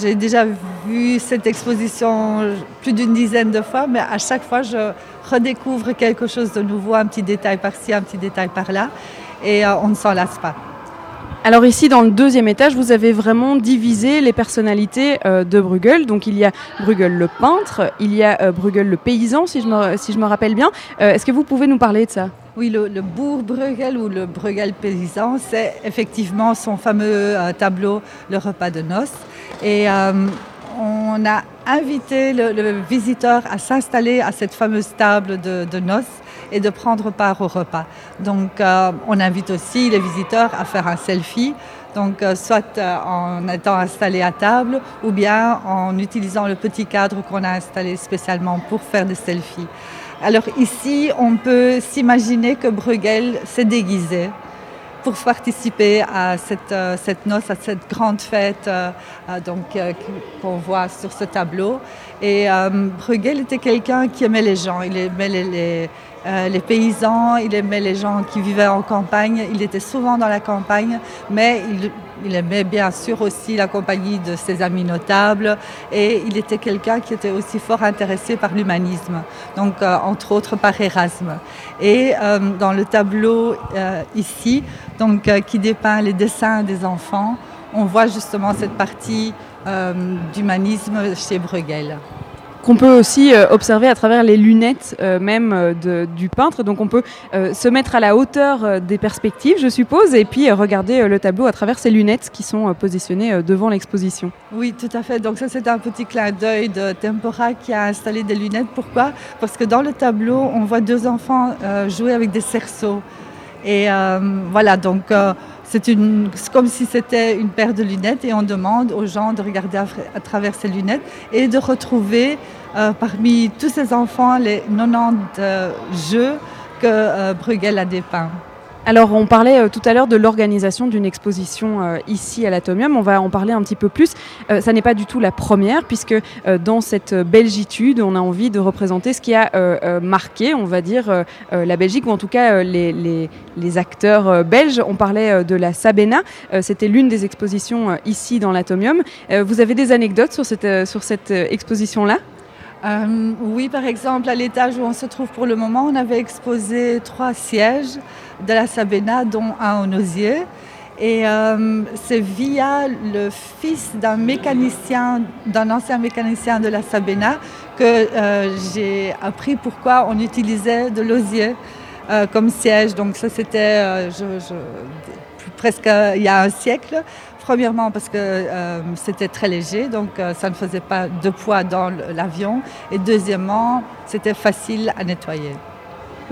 J'ai déjà vu cette exposition plus d'une dizaine de fois, mais à chaque fois, je redécouvre quelque chose de nouveau, un petit détail par-ci, un petit détail par-là, et on ne s'en lasse pas. Alors ici, dans le deuxième étage, vous avez vraiment divisé les personnalités euh, de Bruegel. Donc il y a Bruegel le peintre, il y a euh, Bruegel le paysan, si je me, rappelle bien. Euh, Est-ce que vous pouvez nous parler de ça? Oui, le, bourg Bruegel ou le Bruegel paysan, c'est effectivement son fameux tableau Le repas de noces. Et on a invité le, le visiteur à s'installer à cette fameuse table de, de noces et de prendre part au repas. Donc euh, on invite aussi les visiteurs à faire un selfie. Donc, euh, soit euh, en étant installé à table ou bien en utilisant le petit cadre qu'on a installé spécialement pour faire des selfies. Alors ici, on peut s'imaginer que Bruegel s'est déguisé pour participer à cette, cette noce, à cette grande fête donc, qu'on voit sur ce tableau. Et Bruegel était quelqu'un qui aimait les gens, il aimait les, euh, les paysans, il aimait les gens qui vivaient en campagne, il était souvent dans la campagne, mais il, aimait bien sûr aussi la compagnie de ses amis notables et il était quelqu'un qui était aussi fort intéressé par l'humanisme, donc euh, entre autres par Erasme. Et euh, dans le tableau ici, donc, qui dépeint les dessins des enfants, on voit justement cette partie d'humanisme chez Bruegel. Qu'on peut aussi euh, observer à travers les lunettes euh, même euh, du peintre. Donc on peut se mettre à la hauteur des perspectives, je suppose, et puis regarder le tableau à travers ces lunettes qui sont positionnées devant l'exposition. Oui, tout à fait. Donc ça, c'est un petit clin d'œil de Tempora qui a installé des lunettes. Pourquoi? Parce que dans le tableau, on voit deux enfants jouer avec des cerceaux. Et voilà, donc c'est comme si c'était une paire de lunettes et on demande aux gens de regarder à travers ces lunettes et de retrouver euh, parmi tous ces enfants les 90 euh, jeux que euh, Bruegel a dépeints. Alors on parlait euh, tout à l'heure de l'organisation d'une exposition euh, ici à l'Atomium, on va en parler un petit peu plus. Euh, ça n'est pas du tout la première puisque euh, dans cette belgitude on a envie de représenter ce qui a marqué, on va dire, la Belgique ou en tout cas les, acteurs belges. On parlait de la Sabena, c'était l'une des expositions ici dans l'Atomium. Vous avez des anecdotes sur cette, exposition-là? Oui, par exemple, à l'étage où on se trouve pour le moment, on avait exposé trois sièges de la Sabena, dont un en osier. Et euh, c'est via le fils d'un mécanicien, d'un ancien mécanicien de la Sabena, que euh, j'ai appris pourquoi on utilisait de l'osier euh, comme siège. Donc ça, c'était presque il y a un siècle. Premièrement parce que c'était très léger, donc ça ne faisait pas de poids dans l'avion. Et deuxièmement, c'était facile à nettoyer.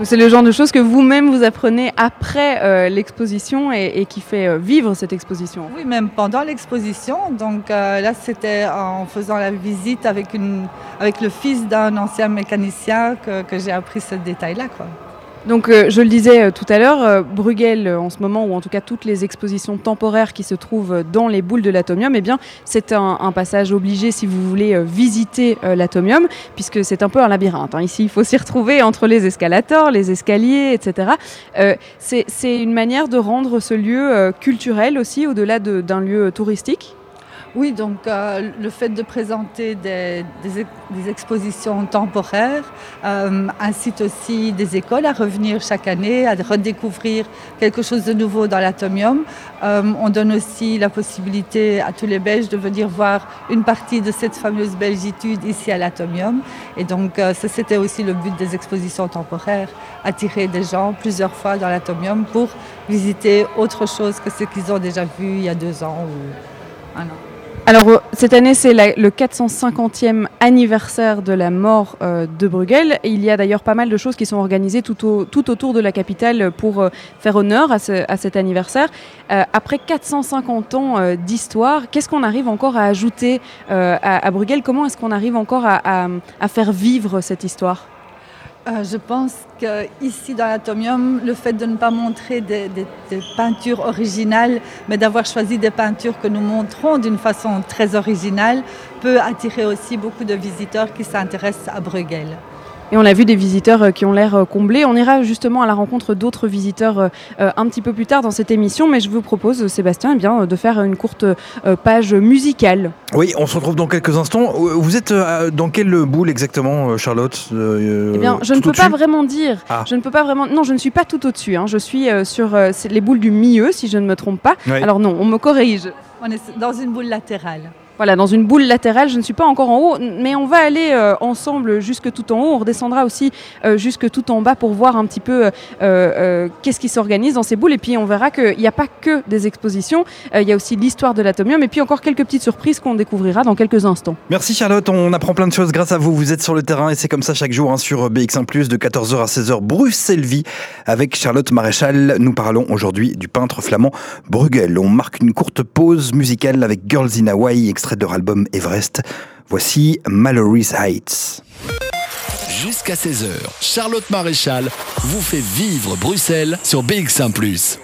C'est le genre de choses que vous-même vous apprenez après euh, l'exposition et, qui fait euh, vivre cette exposition. Oui, même pendant l'exposition. Donc euh, là, c'était en faisant la visite avec, le fils d'un ancien mécanicien que, j'ai appris ce détail-là. Donc, euh, je le disais euh, tout à l'heure, euh, Bruegel, euh, en ce moment, ou en tout cas toutes les expositions temporaires qui se trouvent euh, dans les boules de l'atomium, eh bien, c'est un, un passage obligé si vous voulez visiter l'atomium, puisque c'est un peu un labyrinthe. hein. Ici, il faut s'y retrouver entre les escalators, les escaliers, etc. C'est une manière de rendre ce lieu culturel aussi, au-delà de- d'un lieu touristique Oui, donc euh, le fait de présenter des, des ex- des expositions temporaires euh, incite aussi des écoles à revenir chaque année, à redécouvrir quelque chose de nouveau dans l'atomium. Euh, on donne aussi la possibilité à tous les Belges de venir voir une partie de cette fameuse belgitude ici à l'atomium. Et donc ça, c'était aussi le but des expositions temporaires, attirer des gens plusieurs fois dans l'atomium pour visiter autre chose que ce qu'ils ont déjà vu il y a deux ans ou un an. Alors, euh, cette année, c'est le 450e anniversaire de la mort euh, de Bruegel. Et il y a d'ailleurs pas mal de choses qui sont organisées tout, au- tout autour de la capitale pour euh, faire honneur à, ce- à cet anniversaire. Après 450 ans d'histoire, qu'est-ce qu'on arrive encore à ajouter à, Bruegel? Comment est-ce qu'on arrive encore à faire vivre cette histoire? Euh, je pense qu'ici dans l'atomium, le fait de ne pas montrer des, des- des peintures originales, mais d'avoir choisi des peintures que nous montrons d'une façon très originale, peut attirer aussi beaucoup de visiteurs qui s'intéressent à Bruegel. Et on a vu des visiteurs euh, qui ont l'air euh, comblés. On ira justement à la rencontre d'autres visiteurs euh, un petit peu plus tard dans cette émission, mais je vous propose, Sébastien, eh bien, de faire une courte page musicale. Oui, on se retrouve dans quelques instants. Vous êtes dans quelle boule exactement, Charlotte Eh bien, je ne peux pas vraiment dire. Ah. Je ne peux pas vraiment. Non, je ne suis pas tout au-dessus. hein. Je suis sur les boules du milieu, si je ne me trompe pas. Oui. Alors non, on me corrige. On est dans une boule latérale. Voilà, dans une boule latérale. Je ne suis pas encore en haut, mais on va aller euh, ensemble jusque tout en haut. On redescendra aussi euh, jusque tout en bas pour voir un petit peu euh, qu'est-ce qui s'organise dans ces boules. Et puis on verra qu'il n'y a pas que des expositions, il y a aussi l'histoire de l'atomium et puis encore quelques petites surprises qu'on découvrira dans quelques instants. Merci Charlotte, on apprend plein de choses grâce à vous. Vous êtes sur le terrain et c'est comme ça chaque jour hein, sur BX1 de 14h à 16h Bruxelles Vie avec Charlotte Maréchal. Nous parlons aujourd'hui du peintre flamand Bruegel. On marque une courte pause musicale avec Girls in Hawaii, de leur album Everest. Voici Mallory's Heights. Jusqu'à 16h, Charlotte Maréchal vous fait vivre Bruxelles sur BX1 ⁇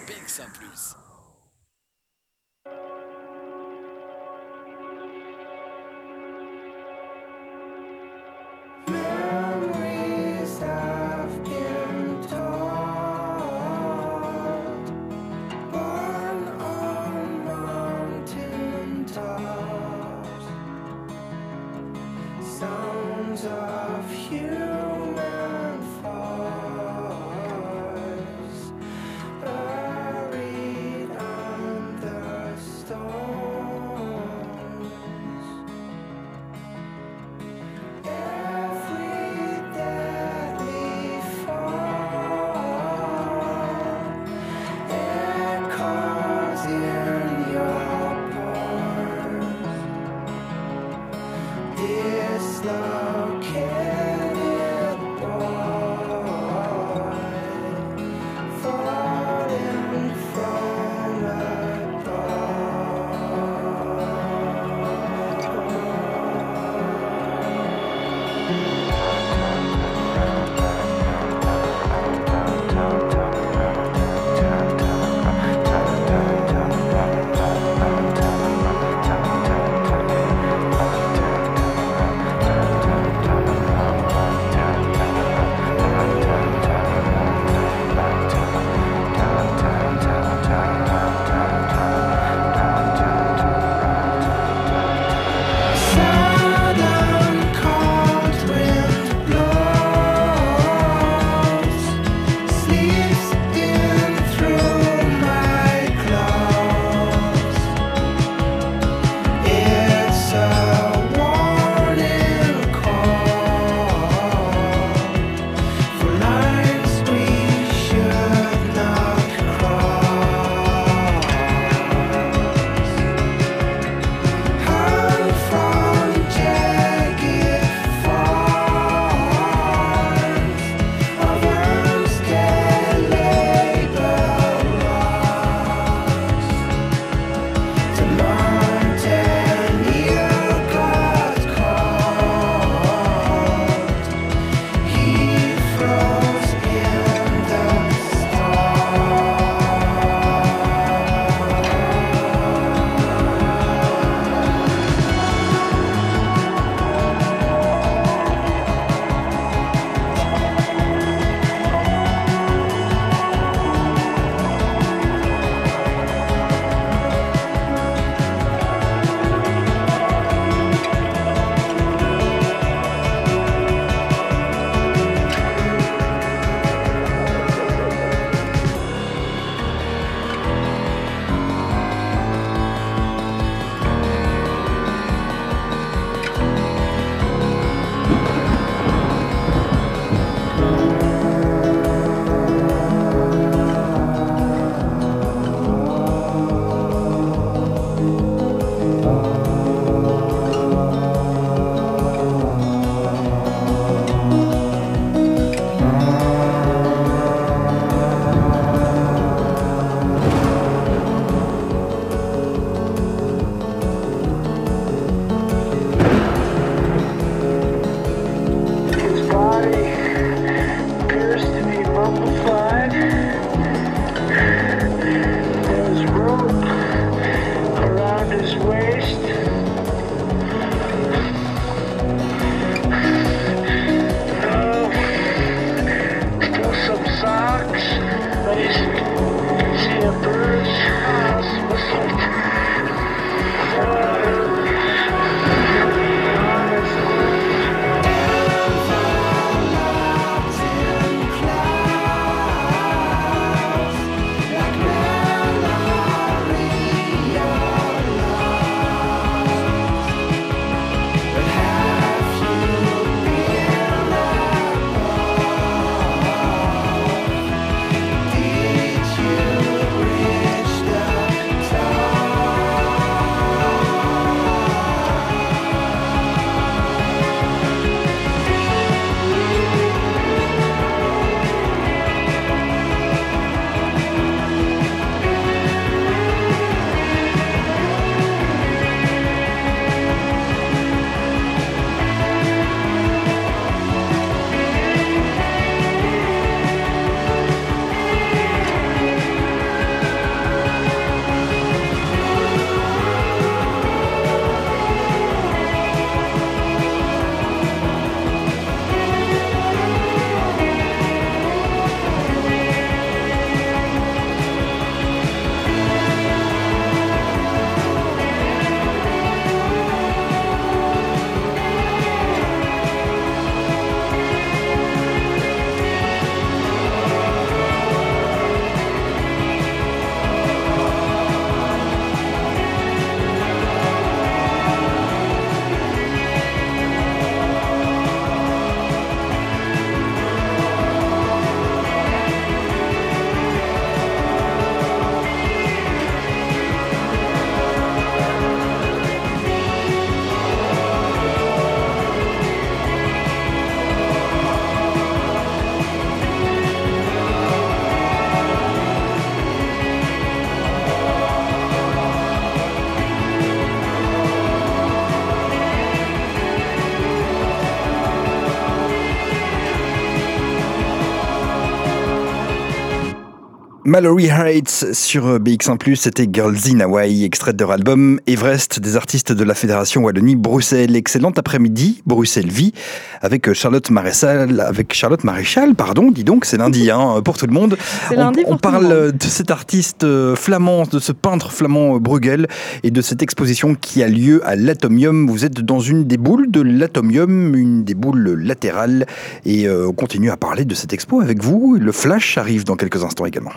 Mallory Heights sur euh, BX1+, c'était Girls in Hawaii, extrait de leur album Everest des artistes de la Fédération Wallonie-Bruxelles. Excellent après-midi, Bruxelles Vie, avec euh, Charlotte Maréchal, avec Charlotte Maréchal, pardon, dis donc, c'est lundi hein, pour tout le monde. *laughs* C'est On, lundi pour on tout le parle euh, de cet artiste euh, flamand, de ce peintre flamand euh, Bruegel et de cette exposition qui a lieu à l'Atomium. Vous êtes dans une des boules de l'Atomium, une des boules latérales, et euh, on continue à parler de cette expo avec vous. Le flash arrive dans quelques instants également.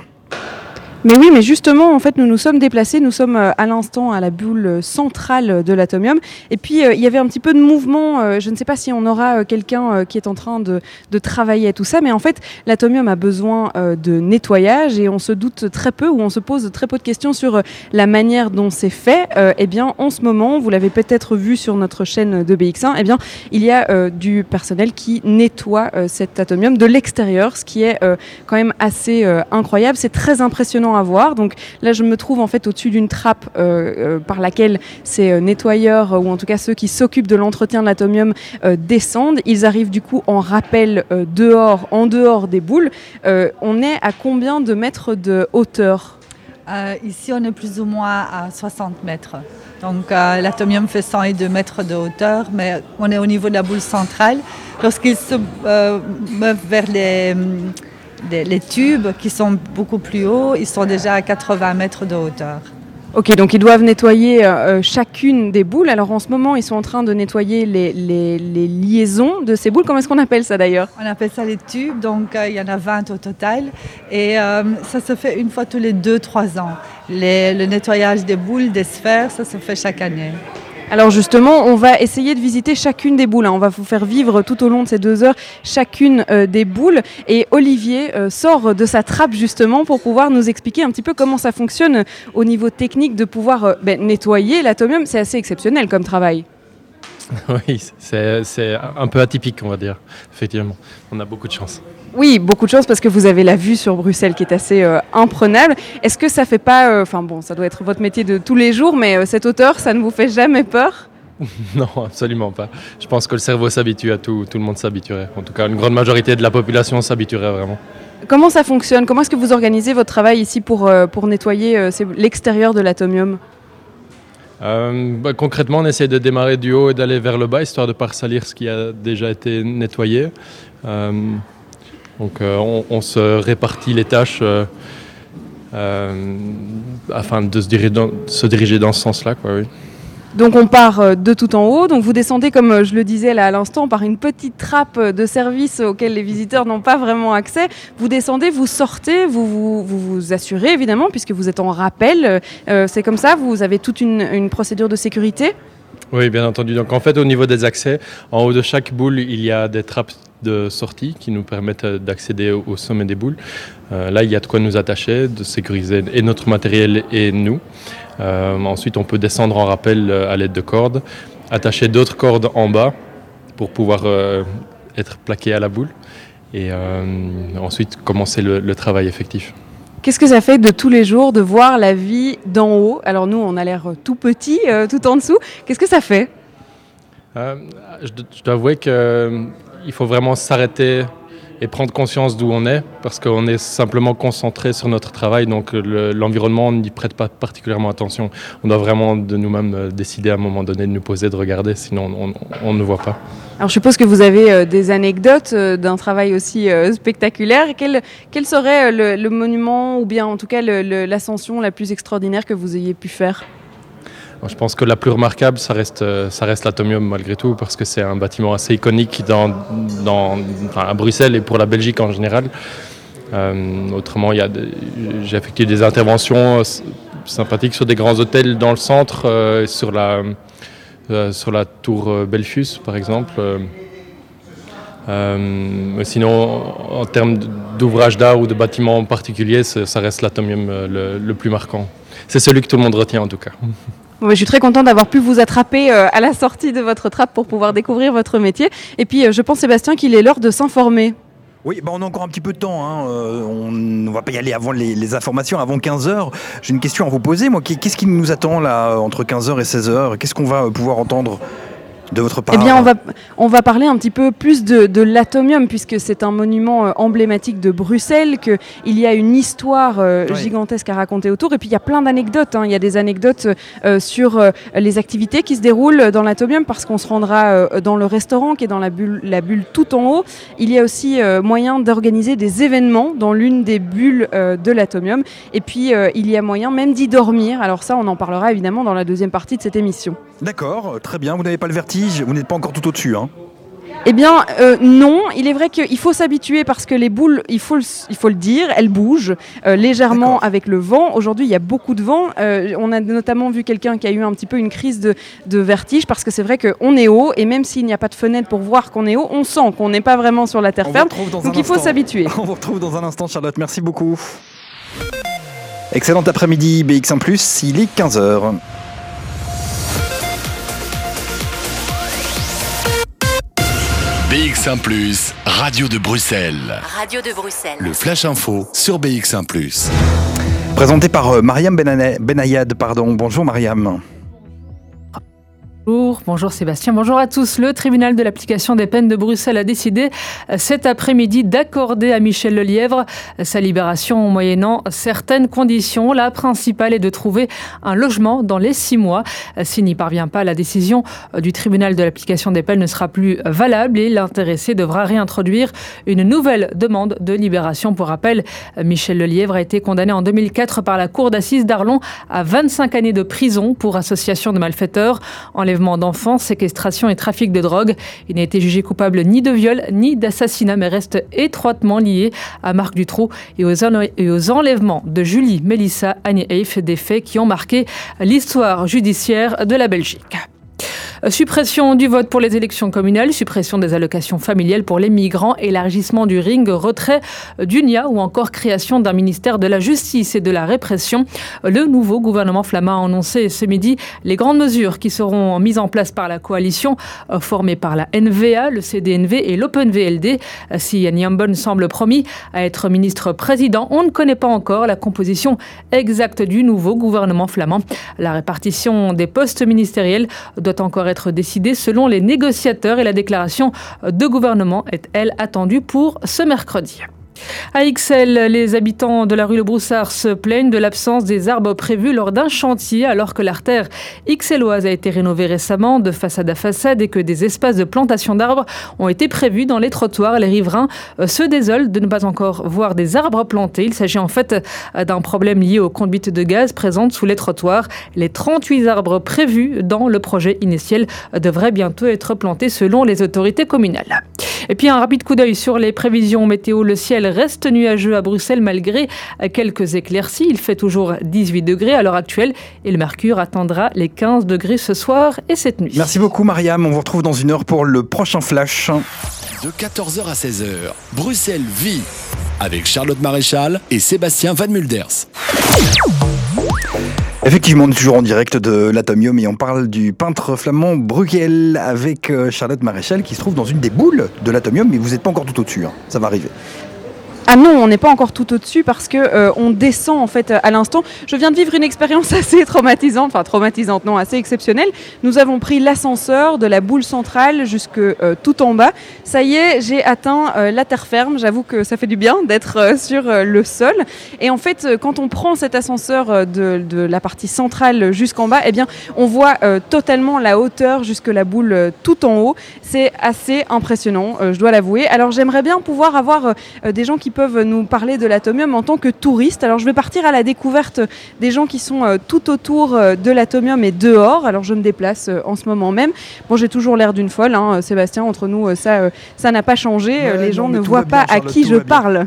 Mais oui, mais justement, en fait, nous nous sommes déplacés. Nous sommes euh, à l'instant à la bulle centrale de l'atomium. Et puis, euh, il y avait un petit peu de mouvement. euh, je ne sais pas si on aura euh, quelqu'un euh, qui est en train de, de travailler à tout ça. Mais en fait, l'atomium a besoin euh, de nettoyage et on se doute très peu ou on se pose très peu de questions sur euh, la manière dont c'est fait. Euh, eh bien, en ce moment, vous l'avez peut-être vu sur notre chaîne de BX1, eh bien, il y a euh, du personnel qui nettoie euh, cet atomium de l'extérieur, ce qui est euh, quand même assez euh, incroyable. C'est très impressionnant à voir. Donc là, je me trouve en fait au-dessus d'une trappe euh, euh, par laquelle ces euh, nettoyeurs, ou en tout cas ceux qui s'occupent de l'entretien de l'atomium, descendent. Ils arrivent du coup en rappel dehors, en dehors des boules. On est à combien de mètres de hauteur? Ici, on est plus ou moins à 60 mètres. Donc, l'atomium fait 102 mètres de hauteur, mais on est au niveau de la boule centrale. Lorsqu'ils se euh, meuvent vers les, les- les tubes qui sont beaucoup plus hauts, ils sont déjà à 80 mètres de hauteur. Ok, donc ils doivent nettoyer euh, euh, chacune des boules. Alors en ce moment, ils sont en train de nettoyer les, les- les liaisons de ces boules. Comment est-ce qu'on appelle ça d'ailleurs? On appelle ça les tubes, donc euh, il y en a 20 au total. Et euh, ça se fait une fois tous les 2-3 ans. Les- le nettoyage des boules, des sphères, ça se fait chaque année. Alors justement, on va essayer de visiter chacune des boules. hein. On va vous faire vivre tout au long de ces deux heures chacune euh, des boules. Et Olivier euh, sort de sa trappe justement pour pouvoir nous expliquer un petit peu comment ça fonctionne au niveau technique de pouvoir euh, ben, nettoyer l'atomium. C'est assez exceptionnel comme travail. *laughs* Oui, c'est c'est un peu atypique, on va dire. Effectivement, on a beaucoup de chance. Oui, beaucoup de chance parce que vous avez la vue sur Bruxelles qui est assez euh, imprenable. Est-ce que ça fait pas, euh, enfin bon, ça doit être votre métier de tous les jours, mais euh, cette hauteur, ça ne vous fait jamais peur? *laughs* Non, absolument pas. Je pense que le cerveau s'habitue à tout, tout le monde s'habituerait. En tout cas, une grande majorité de la population s'habituerait vraiment. Comment ça fonctionne? Comment est-ce que vous organisez votre travail ici pour, euh, pour nettoyer euh, l'extérieur de l'atomium? Euh, bah, concrètement, on essaie de démarrer du haut et d'aller vers le bas, histoire de ne pas salir ce qui a déjà été nettoyé. Donc, euh, on, on se répartit les tâches euh, euh, afin de se diriger dans, se diriger dans ce sens-là. Quoi, oui. Donc on part de tout en haut, donc vous descendez comme je le disais là à l'instant par une petite trappe de service auquel les visiteurs n'ont pas vraiment accès. Vous descendez, vous sortez, vous vous, vous, vous assurez évidemment puisque vous êtes en rappel. Euh, C'est comme ça, vous avez toute une, une procédure de sécurité? Oui, bien entendu. Donc en fait, au niveau des accès, en haut de chaque boule, il y a des trappes de sortie qui nous permettent euh, d'accéder au, sommet des boules. Euh, là, il y a de quoi nous attacher, de sécuriser et notre matériel et nous. Euh, ensuite, on peut descendre en rappel à l'aide de cordes, attacher d'autres cordes en bas pour pouvoir euh, être plaqué à la boule et ensuite commencer le- le travail effectif. Qu'est-ce que ça fait de tous les jours de voir la vie d'en haut? Alors nous, on a l'air tout petit, tout en dessous. Qu'est-ce que ça fait? Euh, je, do- je dois avouer qu'il faut vraiment s'arrêter et prendre conscience d'où on est, parce qu'on est simplement concentré sur notre travail, donc le- l'environnement n'y prête pas particulièrement attention. On doit vraiment de nous-mêmes euh, décider à un moment donné de nous poser, de regarder, sinon on, on- on ne voit pas. Alors je suppose que vous avez euh, des anecdotes euh, d'un travail aussi spectaculaire. Quel, serait le, monument ou bien en tout cas l'ascension la plus extraordinaire que vous ayez pu faire? Je pense que la plus remarquable, ça reste, euh, ça reste l'Atomium malgré tout, parce que c'est un bâtiment assez iconique dans, dans, à Bruxelles et pour la Belgique en général. Euh, autrement, j'ai effectué des interventions euh, sympathiques sur des grands hôtels dans le centre, euh, sur, la, sur la tour Belfius par exemple. Euh, sinon, en termes d'ouvrages d'art ou de bâtiments en particulier, c'est- ça reste l'Atomium le plus marquant. C'est celui que tout le monde retient en tout cas. *laughs* Je suis très contente d'avoir pu vous attraper euh, à la sortie de votre trappe pour pouvoir découvrir votre métier. Et puis euh, je pense Sébastien qu'il est l'heure de s'informer. Oui, bah on a encore un petit peu de temps. hein. Euh, on ne va pas y aller avant les, informations, avant 15h. J'ai une question à vous poser. Moi, Qu'est- qu'est-ce qui nous attend là entre 15h et 16h Qu'est-ce qu'on va pouvoir entendre? De votre part Eh bien, on va, on va parler un petit peu plus de, de l'atomium, puisque c'est un monument euh, emblématique de Bruxelles, qu'il y a une histoire euh, gigantesque à raconter autour, et puis il y a plein d'anecdotes. hein. Il y a des anecdotes euh, sur euh, les activités qui se déroulent dans l'atomium, parce qu'on se rendra dans le restaurant qui est dans la bulle, la bulle tout en haut. Il y a aussi moyen d'organiser des événements dans l'une des bulles de l'atomium, et puis il y a moyen même d'y dormir. Alors ça, on en parlera évidemment dans la deuxième partie de cette émission. D'accord, très bien. Vous n'avez pas le vertige, vous n'êtes pas encore tout au-dessus. Hein. Eh bien, euh, non. Il est vrai qu'il faut s'habituer parce que les boules, il faut le, il faut le dire, elles bougent euh, légèrement avec le vent. Aujourd'hui, il y a beaucoup de vent. Euh, on a notamment vu quelqu'un qui a eu un petit peu une crise de, de vertige parce que c'est vrai qu'on est haut et même s'il n'y a pas de fenêtre pour voir qu'on est haut, on sent qu'on n'est pas vraiment sur la terre On ferme. Donc il faut s'habituer. *laughs* On vous retrouve dans un instant, Charlotte. Merci beaucoup. Excellent après-midi, BX1+, il est 15h. BX1 ⁇ Radio de Bruxelles. Radio de Bruxelles. Le Flash Info sur BX1 ⁇ Présenté par euh, Mariam Benayad. Pardon. Bonjour Mariam. Bonjour, Sébastien, bonjour à tous. Le tribunal de l'application des peines de Bruxelles a décidé euh, cet après-midi d'accorder à Michel Lelièvre euh, sa libération moyennant certaines conditions. La principale est de trouver un logement dans les six mois. Euh, S'il n'y parvient pas, la décision du tribunal de l'application des peines ne sera plus valable et l'intéressé devra réintroduire une nouvelle demande de libération. Pour rappel, Michel Lelièvre a été condamné en 2004 par la cour d'assises d'Arlon à 25 années de prison pour association de malfaiteurs, enlèvement d'enfants, séquestration et trafic de drogue. Il n'a été jugé coupable ni de viol ni d'assassinat, mais reste étroitement lié à Marc Dutroux et aux, enlèvements de Julie, Mélissa, Annie Eif, des faits qui ont marqué l'histoire judiciaire de la Belgique. Euh, Suppression du vote pour les élections communales, suppression des allocations familiales pour les migrants, élargissement du ring, retrait euh, d'UNIA ou encore création d'un ministère de la Justice et de la Répression. Euh, Le nouveau gouvernement flamand a annoncé ce midi les grandes mesures qui seront mises en place par la coalition euh, formée par la NVA, le CDNV et l'OpenVLD. Si Yann semble promis à être ministre-président, on ne connaît pas encore la composition exacte du nouveau gouvernement flamand. La répartition des postes ministériels doit encore être décidée selon les négociateurs et la déclaration de gouvernement est, elle, attendue pour ce mercredi. À Ixelles, les habitants de la rue Le Broussard se plaignent de l'absence des arbres prévus lors d'un chantier alors que l'artère ixelloise a été rénovée récemment de façade à façade et que des espaces de plantation d'arbres ont été prévus dans les trottoirs. Les riverains euh, se désolent de ne pas encore voir des arbres plantés. Il s'agit en fait euh, d'un problème lié aux conduites de gaz présentes sous les trottoirs. Les 38 arbres prévus dans le projet initial euh, devraient bientôt être plantés selon les autorités communales. Et puis un rapide coup d'œil sur les prévisions météo. Le ciel reste nuageux à Bruxelles malgré quelques éclaircies. Il fait toujours 18 degrés à l'heure actuelle et le mercure atteindra les 15 degrés ce soir et cette nuit. Merci beaucoup Mariam. On vous retrouve dans une heure pour le prochain flash. De 14h à 16h, Bruxelles vit avec Charlotte Maréchal et Sébastien Van Mulders. Effectivement, on est toujours en direct de l'Atomium et on parle du peintre flamand Bruegel avec euh, Charlotte Maréchal qui se trouve dans une des boules de l'Atomium, mais vous n'êtes pas encore tout au-dessus. hein. Ça va arriver. Ah non, on n'est pas encore tout au-dessus parce que euh, on descend en fait à l'instant. Je viens de vivre une expérience *laughs* assez traumatisante, enfin traumatisante non, assez exceptionnelle. Nous avons pris l'ascenseur de la boule centrale jusque euh, tout en bas. Ça y est, j'ai atteint euh, la terre ferme. J'avoue que ça fait du bien d'être sur le sol. Et en fait, quand on prend cet ascenseur de, de la partie centrale jusqu'en bas, eh bien, on voit totalement la hauteur jusque la boule tout en haut. C'est assez impressionnant, je dois l'avouer. Alors j'aimerais bien pouvoir avoir des gens qui peuvent nous parler de l'atomium en tant que touristes. Alors je vais partir à la découverte des gens qui sont euh, tout autour euh, de l'atomium et dehors. Alors je me déplace euh, en ce moment même. Bon, j'ai toujours l'air d'une folle, hein, Sébastien. Entre nous, ça, ça n'a pas changé. Ouais, les gens ne voient bien, pas à qui je parle.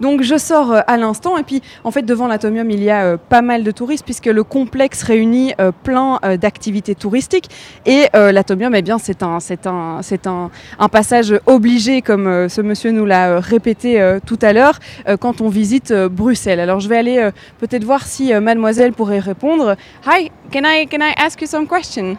Donc je sors euh, à l'instant et puis en fait devant l'atomium il y a euh, pas mal de touristes puisque le complexe réunit euh, plein d'activités touristiques et l'atomium eh bien c'est un c'est un c'est un, passage obligé comme ce monsieur nous l'a répété tout à l'heure quand on visite Bruxelles. Alors je vais aller peut-être voir si mademoiselle pourrait répondre. Hi, can I can I ask you some question?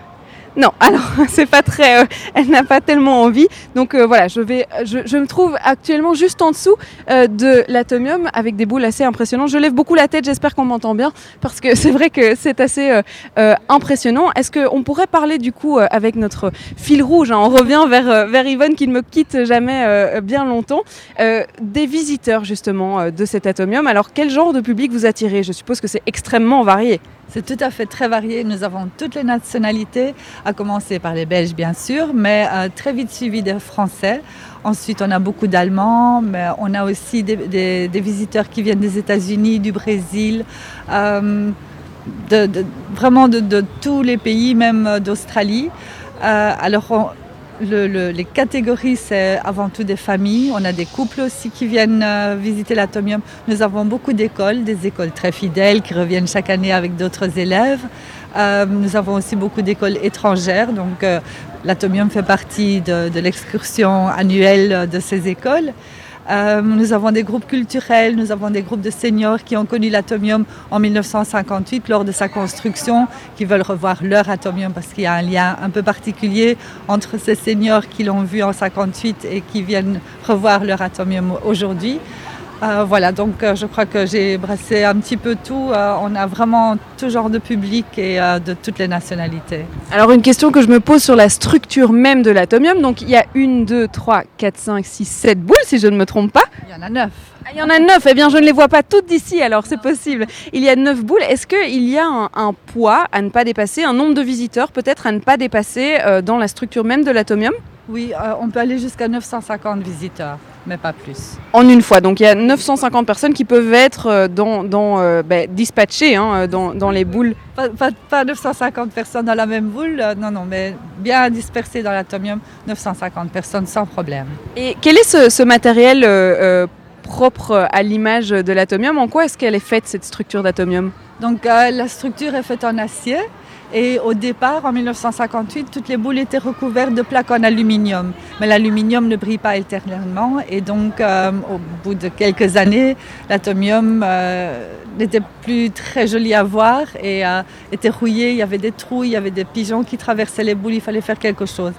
Non, alors *laughs* c'est pas très. euh, elle n'a pas tellement envie. Donc euh, voilà, je vais, je, je me trouve actuellement juste en dessous euh, de l'atomium avec des boules assez impressionnantes. Je lève beaucoup la tête. J'espère qu'on m'entend bien parce que *laughs* c'est vrai que c'est assez euh, euh, impressionnant. Est-ce qu'on pourrait parler du coup euh, avec notre fil rouge hein, On revient vers euh, vers Yvonne qui ne me quitte jamais euh, bien longtemps. euh, des visiteurs justement euh, de cet atomium. Alors quel genre de public vous attirez? Je suppose que c'est extrêmement varié. C'est tout à fait très varié. Nous avons toutes les nationalités, à commencer par les Belges bien sûr, mais euh, très vite suivi des Français. Ensuite, on a beaucoup d'Allemands, mais on a aussi des, visiteurs qui viennent des États-Unis, du Brésil, euh, vraiment de, tous les pays, même euh, d'Australie. Le- le- les catégories, c'est avant tout des familles. On a des couples aussi qui viennent euh, visiter l'atomium. Nous avons beaucoup d'écoles, des écoles très fidèles qui reviennent chaque année avec d'autres élèves. Euh, nous avons aussi beaucoup d'écoles étrangères. Donc, euh, l'atomium fait partie de, de l'excursion annuelle de ces écoles. Euh, nous avons des groupes culturels, nous avons des groupes de seniors qui ont connu l'atomium en 1958 lors de sa construction, qui veulent revoir leur atomium parce qu'il y a un lien un peu particulier entre ces seniors qui l'ont vu en 58 et qui viennent revoir leur atomium aujourd'hui. Euh, voilà, donc euh, je crois que j'ai brassé un petit peu tout. Euh, on a vraiment tout genre de public et de toutes les nationalités. Alors une question que je me pose sur la structure même de l'atomium. Donc il y a une, deux, trois, quatre, cinq, six, sept boules si je ne me trompe pas. Il y en a neuf. Ah, il y en a neuf. Eh bien je ne les vois pas toutes d'ici alors c'est possible. Il y a neuf boules. Est-ce qu'il y a un, un poids à ne pas dépasser, un nombre de visiteurs peut-être à ne pas dépasser dans la structure même de l'atomium? Oui, on peut aller jusqu'à 950 visiteurs, mais pas plus. En une fois. Donc il y a 950 personnes qui peuvent être euh, dans, dans, euh, ben, dispatchées hein, dans, dans les boules. Pas, pas- pas 950 personnes dans la même boule, euh, non, non, mais bien dispersées dans l'atomium, 950 personnes sans problème. Et quel est ce, ce matériel euh, euh, propre à l'image de l'atomium? En quoi est-ce qu'elle est faite cette structure d'atomium? Donc euh, la structure est faite en acier et au départ, en 1958, toutes les boules étaient recouvertes de plaques en aluminium. Mais l'aluminium ne brille pas éternellement et donc euh, au bout de quelques années, l'atomium euh, n'était plus très joli à voir et euh, était rouillé. Il y avait des trous, il y avait des pigeons qui traversaient les boules, il fallait faire quelque chose.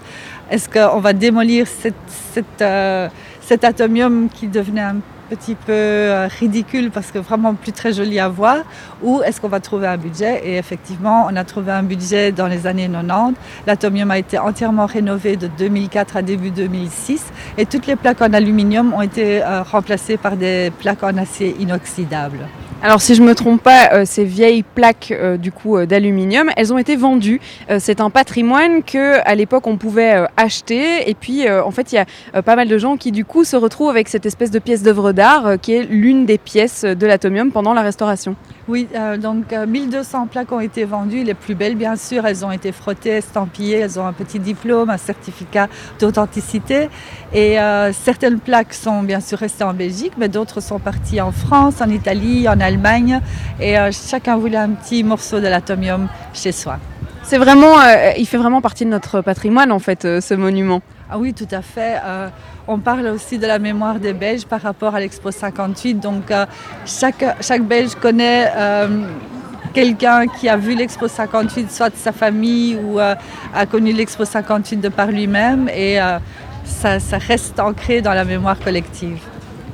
Est-ce qu'on va démolir cet atomium qui devenait un petit peu euh, ridicule parce que vraiment plus très joli à voir ou est-ce qu'on va trouver un budget? Et effectivement on a trouvé un budget dans les années 90 l'atomium a été entièrement rénové de 2004 à début 2006 et toutes les plaques en aluminium ont été euh, remplacées par des plaques en acier inoxydable Alors si je me trompe pas, euh, ces vieilles plaques euh, du coup euh, d'aluminium, elles ont été vendues. C'est un patrimoine que à l'époque on pouvait acheter et puis en fait il y a pas mal de gens qui du coup se retrouvent avec cette espèce de pièce d'œuvre d'art qui est l'une des pièces de l'atomium pendant la restauration. Oui, donc euh, 1200 plaques ont été vendues, les plus belles bien sûr, elles ont été frottées, estampillées, elles ont un petit diplôme, un certificat d'authenticité. Et certaines plaques sont bien sûr restées en Belgique, mais d'autres sont parties en France, en Italie, en Allemagne. Et euh, chacun voulait un petit morceau de l'atomium chez soi. C'est vraiment, euh, il fait vraiment partie de notre patrimoine en fait, euh, ce monument. Ah oui, tout à fait. Euh, on parle aussi de la mémoire des Belges par rapport à l'Expo 58. Donc, chaque, chaque Belge connaît quelqu'un qui a vu l'Expo 58, soit de sa famille ou a connu l'Expo 58 de par lui-même. Et ça, ça reste ancré dans la mémoire collective.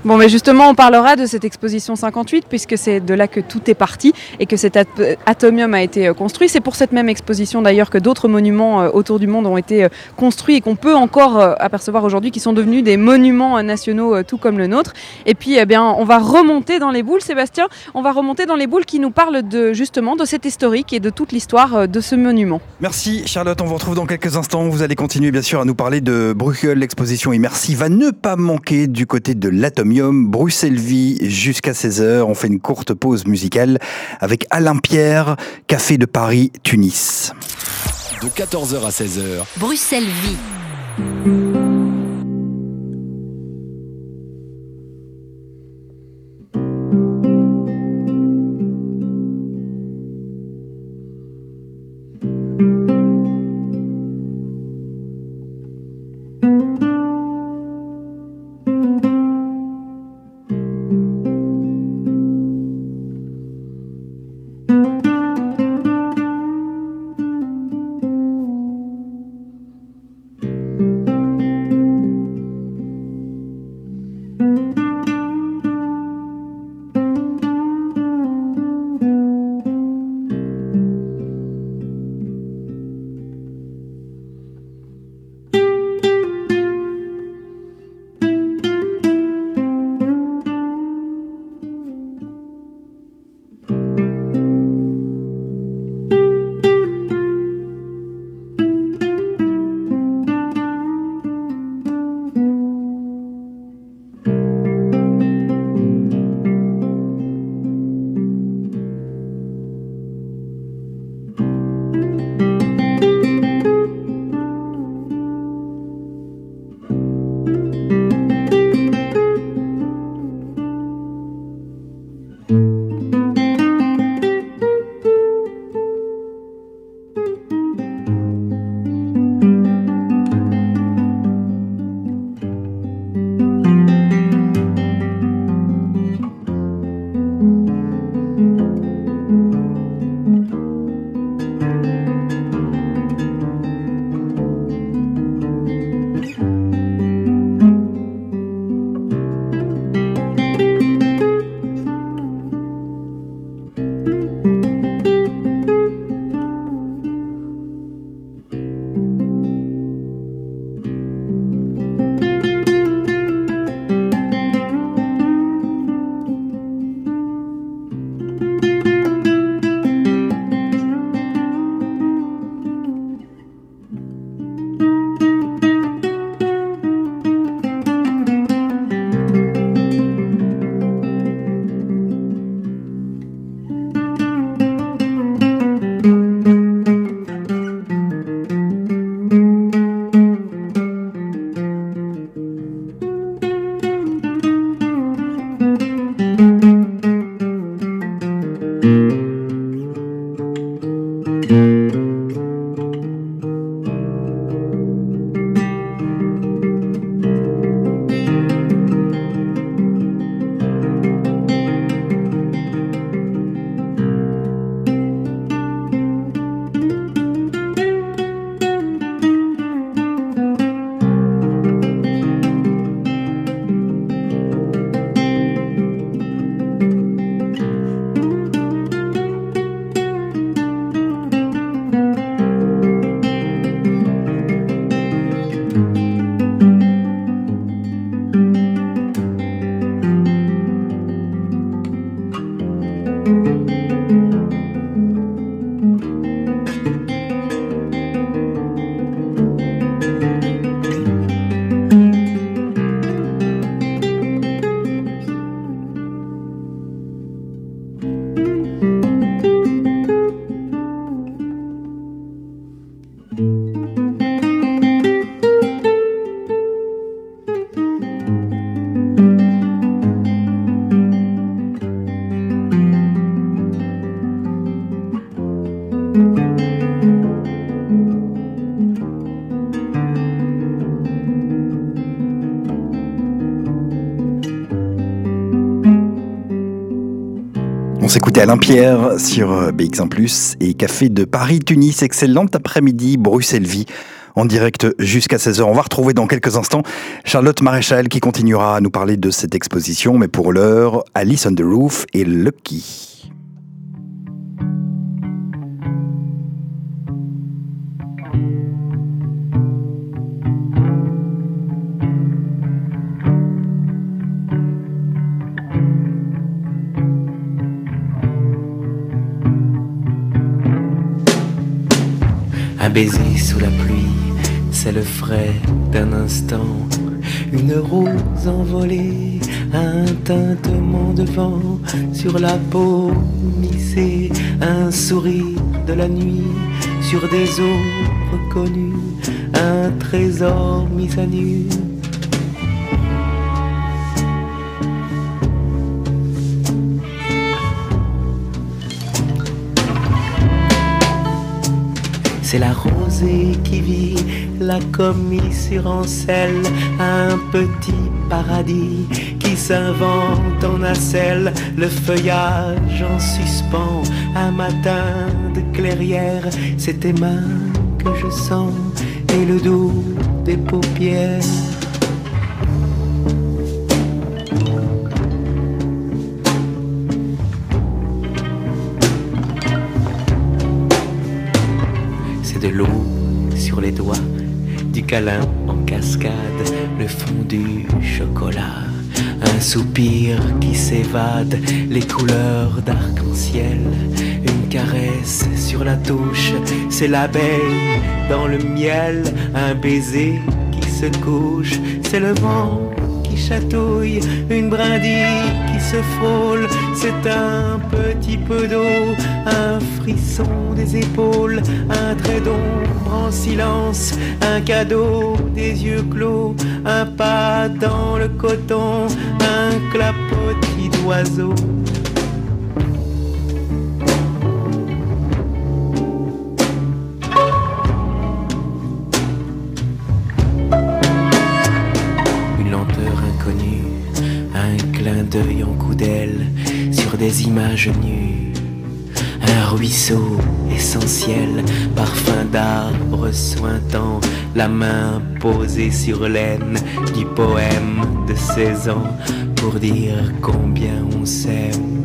Bon, mais justement, on parlera de cette exposition 58 puisque c'est de là que tout est parti et que cet at- atomium a été euh, construit. C'est pour cette même exposition d'ailleurs que d'autres monuments euh, autour du monde ont été euh, construits et qu'on peut encore apercevoir aujourd'hui qui sont devenus des monuments nationaux tout comme le nôtre. Et puis, eh bien, on va remonter dans les boules, Sébastien. On va remonter dans les boules qui nous parlent de justement de cet historique et de toute l'histoire de ce monument. Merci Charlotte, on vous retrouve dans quelques instants. Vous allez continuer bien sûr à nous parler de Bruxelles, l'exposition immersive à ne pas manquer du côté de l'Atomium, Bruxelles-Vie jusqu'à 16h. On fait une courte pause musicale avec Alain Pierre, Café de Paris, Tunis. De 14h à 16h, Bruxelles Vie. Alain Pierre sur euh, BX1 ⁇ et Café de Paris-Tunis. Excellente après-midi, Bruxelles-Vie en direct jusqu'à 16h. On va retrouver dans quelques instants Charlotte Maréchal qui continuera à nous parler de cette exposition. Mais pour l'heure, Alice on the Roof et Lucky. Baiser sous la pluie, c'est le frais d'un instant. Une rose envolée, un tintement de vent sur la peau missée, un sourire de la nuit sur des eaux reconnues, un trésor mis à nu. C'est la rosée qui vit, la commissure en selle, un petit paradis qui s'invente en nacelle, le feuillage en suspens, un matin de clairière, c'est tes mains que je sens et le doux des paupières. Câlin en cascade, le fond du chocolat, un soupir qui s'évade, les couleurs d'arc-en-ciel, une caresse sur la touche, c'est l'abeille dans le miel, un baiser qui se couche, c'est le vent qui chatouille, une brindille qui se frôle, c'est un petit peu d'eau, un frisson des épaules, un trait d'ombre en silence, un cadeau des yeux clos, un pas dans le coton, un clapotis d'oiseau. Une lenteur inconnue, un clin d'œil en coup d'aile sur des images nues. Un ruisseau essentiel, parfum d'arbre sointant, la main posée sur l'aine du poème de 16 ans pour dire combien on s'aime.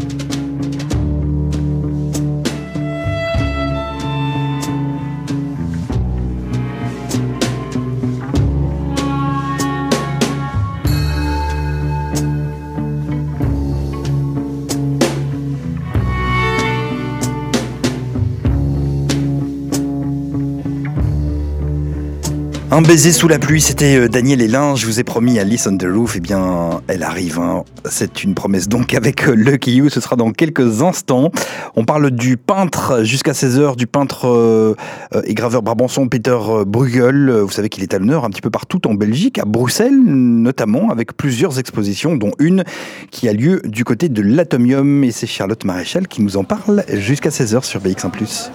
Un baiser sous la pluie, c'était euh, Daniel Hélin. Je vous ai promis Alice on the Roof. Eh bien, elle arrive. hein. C'est une promesse donc avec euh, Lucky You. Ce sera dans quelques instants. On parle du peintre jusqu'à 16h, du peintre euh, euh, et graveur brabançon Peter Bruegel. Vous savez qu'il est à l'honneur un petit peu partout en Belgique, à Bruxelles notamment, avec plusieurs expositions, dont une qui a lieu du côté de l'Atomium. Et c'est Charlotte Maréchal qui nous en parle jusqu'à 16h sur BX1+.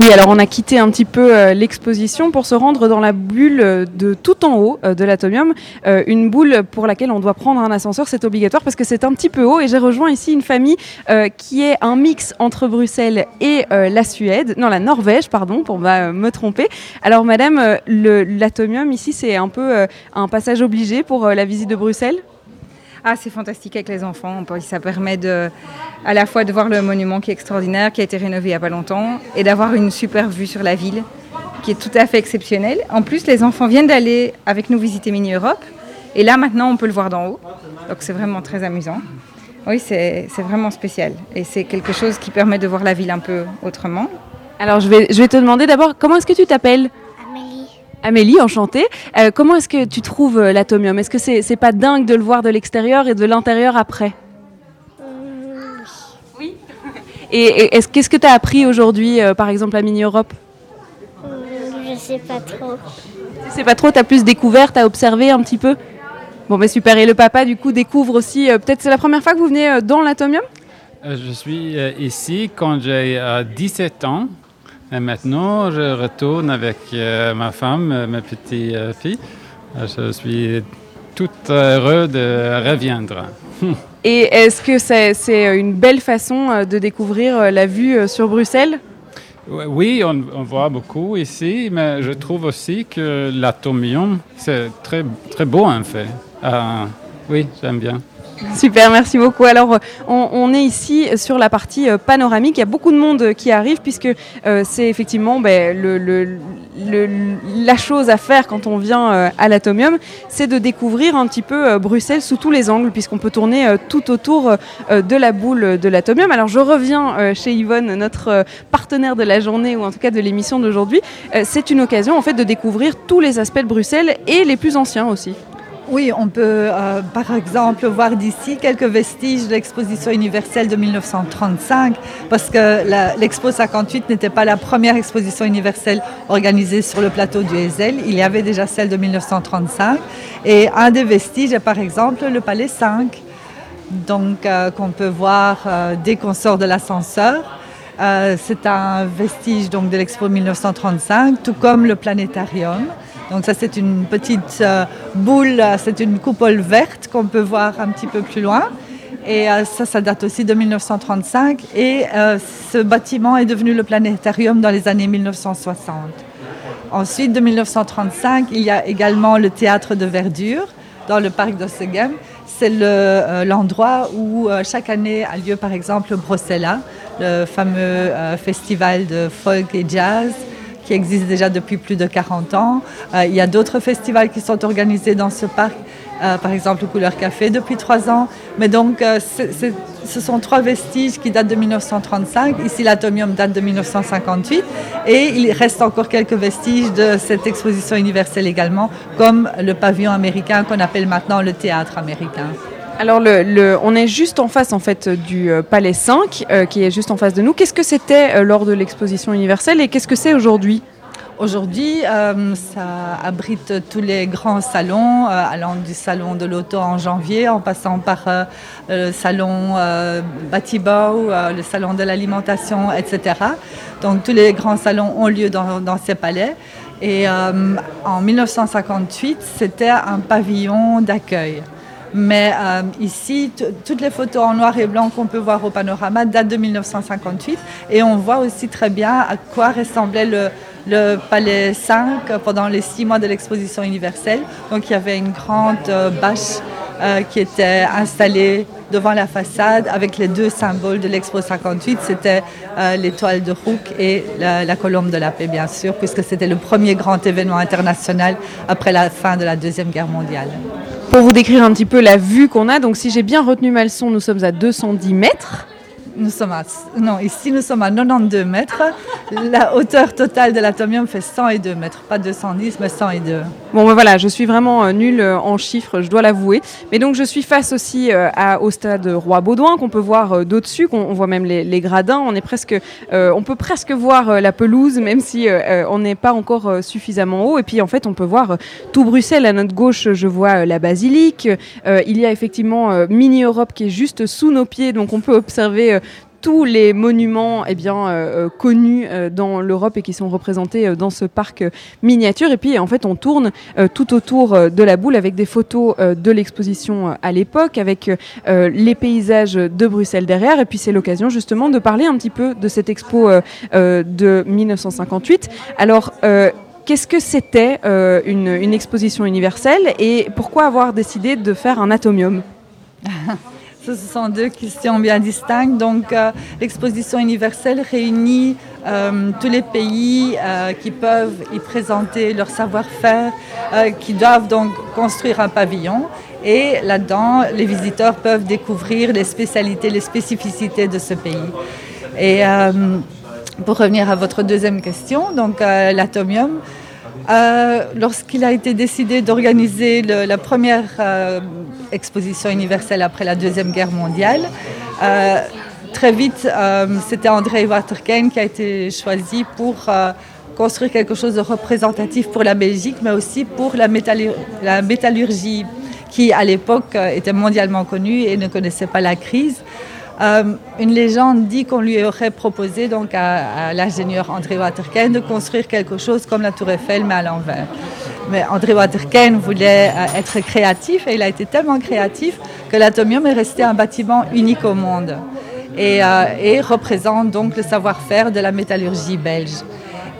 Oui, alors on a quitté un petit peu euh, l'exposition pour se rendre dans la bulle euh, de tout en haut euh, de l'atomium. Une boule pour laquelle on doit prendre un ascenseur, c'est obligatoire parce que c'est un petit peu haut. Et j'ai rejoint ici une famille qui est un mix entre Bruxelles et la Suède, non la Norvège, pardon, pour euh, me tromper. Alors madame, l'atomium ici c'est un peu un passage obligé pour la visite de Bruxelles? Ah, c'est fantastique avec les enfants. Ça permet à la fois de voir le monument qui est extraordinaire, qui a été rénové il n'y a pas longtemps, et d'avoir une super vue sur la ville, qui est tout à fait exceptionnelle. En plus, les enfants viennent d'aller avec nous visiter Mini Europe, et là maintenant on peut le voir d'en haut. Donc c'est vraiment très amusant. Oui, c'est vraiment spécial, et c'est quelque chose qui permet de voir la ville un peu autrement. Alors je vais te demander d'abord comment est-ce que tu t'appelles? Amélie. Enchantée. Euh, comment est-ce que tu trouves euh, l'atomium? Est-ce que c'est c'est pas dingue de le voir de l'extérieur et de l'intérieur après? Oui. *laughs* Et, et est-ce- qu'est-ce que tu as appris aujourd'hui, euh, par exemple, à Mini Europe? Je sais pas trop. Tu sais pas trop, tu as plus découvert, tu as observé un petit peu? Bon, mais super. Et le papa, du coup, découvre aussi. euh, Peut-être c'est la première fois que vous venez euh, dans l'atomium? Euh, Je suis euh, ici quand j'ai euh, 17 ans. Et maintenant, je retourne avec euh, ma femme, euh, ma petite euh, fille. Euh, Je suis tout heureux de reviendre. *laughs* Et est-ce que c'est une belle façon de découvrir la vue sur Bruxelles? Oui, on, on voit beaucoup ici, mais je trouve aussi que l'atomium, c'est très, très beau en fait. Euh, oui, j'aime bien. Super, merci beaucoup. Alors, euh, on, est ici sur la partie euh, panoramique. Il y a beaucoup de monde euh, qui arrive puisque c'est effectivement ben, la chose à faire quand on vient à l'Atomium, c'est de découvrir un petit peu Bruxelles sous tous les angles puisqu'on peut tourner tout autour de la boule de l'Atomium. Alors, je reviens chez Yvonne, notre partenaire de la journée ou en tout cas de l'émission d'aujourd'hui. C'est une occasion en fait de découvrir tous les aspects de Bruxelles et les plus anciens aussi. Oui, on peut euh, par exemple voir d'ici quelques vestiges de l'exposition universelle de 1935, parce que l'Expo 58 n'était pas la première exposition universelle organisée sur le plateau du Heysel. Il y avait déjà celle de 1935. Et un des vestiges est par exemple le Palais 5, donc euh, qu'on peut voir euh, dès qu'on sort de l'ascenseur. C'est un vestige donc, de l'Expo 1935, tout comme le planétarium. Donc ça c'est une petite euh, boule, euh, c'est une coupole verte qu'on peut voir un petit peu plus loin. Et euh, ça, ça date aussi de 1935. Et ce bâtiment est devenu le planétarium dans les années 1960. Ensuite, de 1935, il y a également le théâtre de verdure dans le parc d'Ossegem. C'est le, l'endroit où chaque année a lieu par exemple le le fameux festival de folk et jazz qui existe déjà depuis plus de 40 ans. Euh, il y a d'autres festivals qui sont organisés dans ce parc, euh, par exemple le Couleur Café depuis trois ans. Mais donc, euh, ce sont trois vestiges qui datent de 1935. Ici, l'atomium date de 1958. Et il reste encore quelques vestiges de cette exposition universelle également, comme le pavillon américain qu'on appelle maintenant le théâtre américain. Alors, on est juste en face en fait du euh, Palais 5, euh, qui est juste en face de nous. Qu'est-ce que c'était euh, lors de l'exposition universelle et qu'est-ce que c'est aujourd'hui? Aujourd'hui, ça abrite tous les grands salons, allant du salon de l'auto en janvier, en passant par le salon Batibao, le salon de l'alimentation, etc. Donc tous les grands salons ont lieu dans, ces palais. Et en 1958, c'était un pavillon d'accueil. Mais euh, ici, toutes les photos en noir et blanc qu'on peut voir au panorama datent de 1958 et on voit aussi très bien à quoi ressemblait le, le Palais 5 pendant les six mois de l'exposition universelle. Donc il y avait une grande euh, bâche euh, qui était installée devant la façade avec les deux symboles de l'Expo 58. C'était euh, l'étoile de Rouk et la, la colombe de la paix, bien sûr, puisque c'était le premier grand événement international après la fin de la Deuxième Guerre mondiale. Pour vous décrire un petit peu la vue qu'on a, donc si j'ai bien retenu ma leçon, nous sommes à 210 mètres. Nous sommes à, non, ici nous sommes à 92 mètres. La hauteur totale de l'atomium fait 102 mètres, pas 210 mais 102. Bon, ben voilà, je suis vraiment euh, nulle euh, en chiffres, je dois l'avouer. Mais donc, je suis face aussi euh, au stade Roi-Baudouin, qu'on peut voir d'au-dessus, qu'on on voit même les, gradins. On, est presque, on peut presque voir la pelouse, même si on n'est pas encore suffisamment haut. Et puis, en fait, on peut voir tout Bruxelles. À notre gauche, je vois la basilique. Il y a effectivement Mini Europe qui est juste sous nos pieds, donc on peut observer. Tous les monuments eh bien, euh, euh, connus euh, dans l'Europe et qui sont représentés dans ce parc miniature. Et puis en fait, on tourne tout autour de la boule avec des photos de l'exposition à l'époque, avec les paysages de Bruxelles derrière. Et puis c'est l'occasion justement de parler un petit peu de cette expo de 1958. Alors, Qu'est-ce que c'était une exposition universelle et pourquoi avoir décidé de faire un atomium? *laughs* Ce sont deux questions bien distinctes. Donc, euh, l'exposition universelle réunit euh, tous les pays euh, qui peuvent y présenter leur savoir-faire, qui doivent donc construire un pavillon. Et là-dedans, les visiteurs peuvent découvrir les spécialités, les spécificités de ce pays. Et pour revenir à votre deuxième question, donc l'atomium, euh, lorsqu'il a été décidé d'organiser la première euh, exposition universelle après la Deuxième Guerre mondiale, euh, très vite, c'était André Waterkane qui a été choisi pour construire quelque chose de représentatif pour la Belgique, mais aussi pour la, métallu- la métallurgie, qui à l'époque était mondialement connue et ne connaissait pas la crise. Euh, une légende dit qu'on lui aurait proposé donc à, l'ingénieur André Waterkane de construire quelque chose comme la Tour Eiffel mais à l'envers. Mais André Waterken voulait euh, être créatif et il a été tellement créatif que l'atomium est resté un bâtiment unique au monde et, euh, et représente donc le savoir-faire de la métallurgie belge.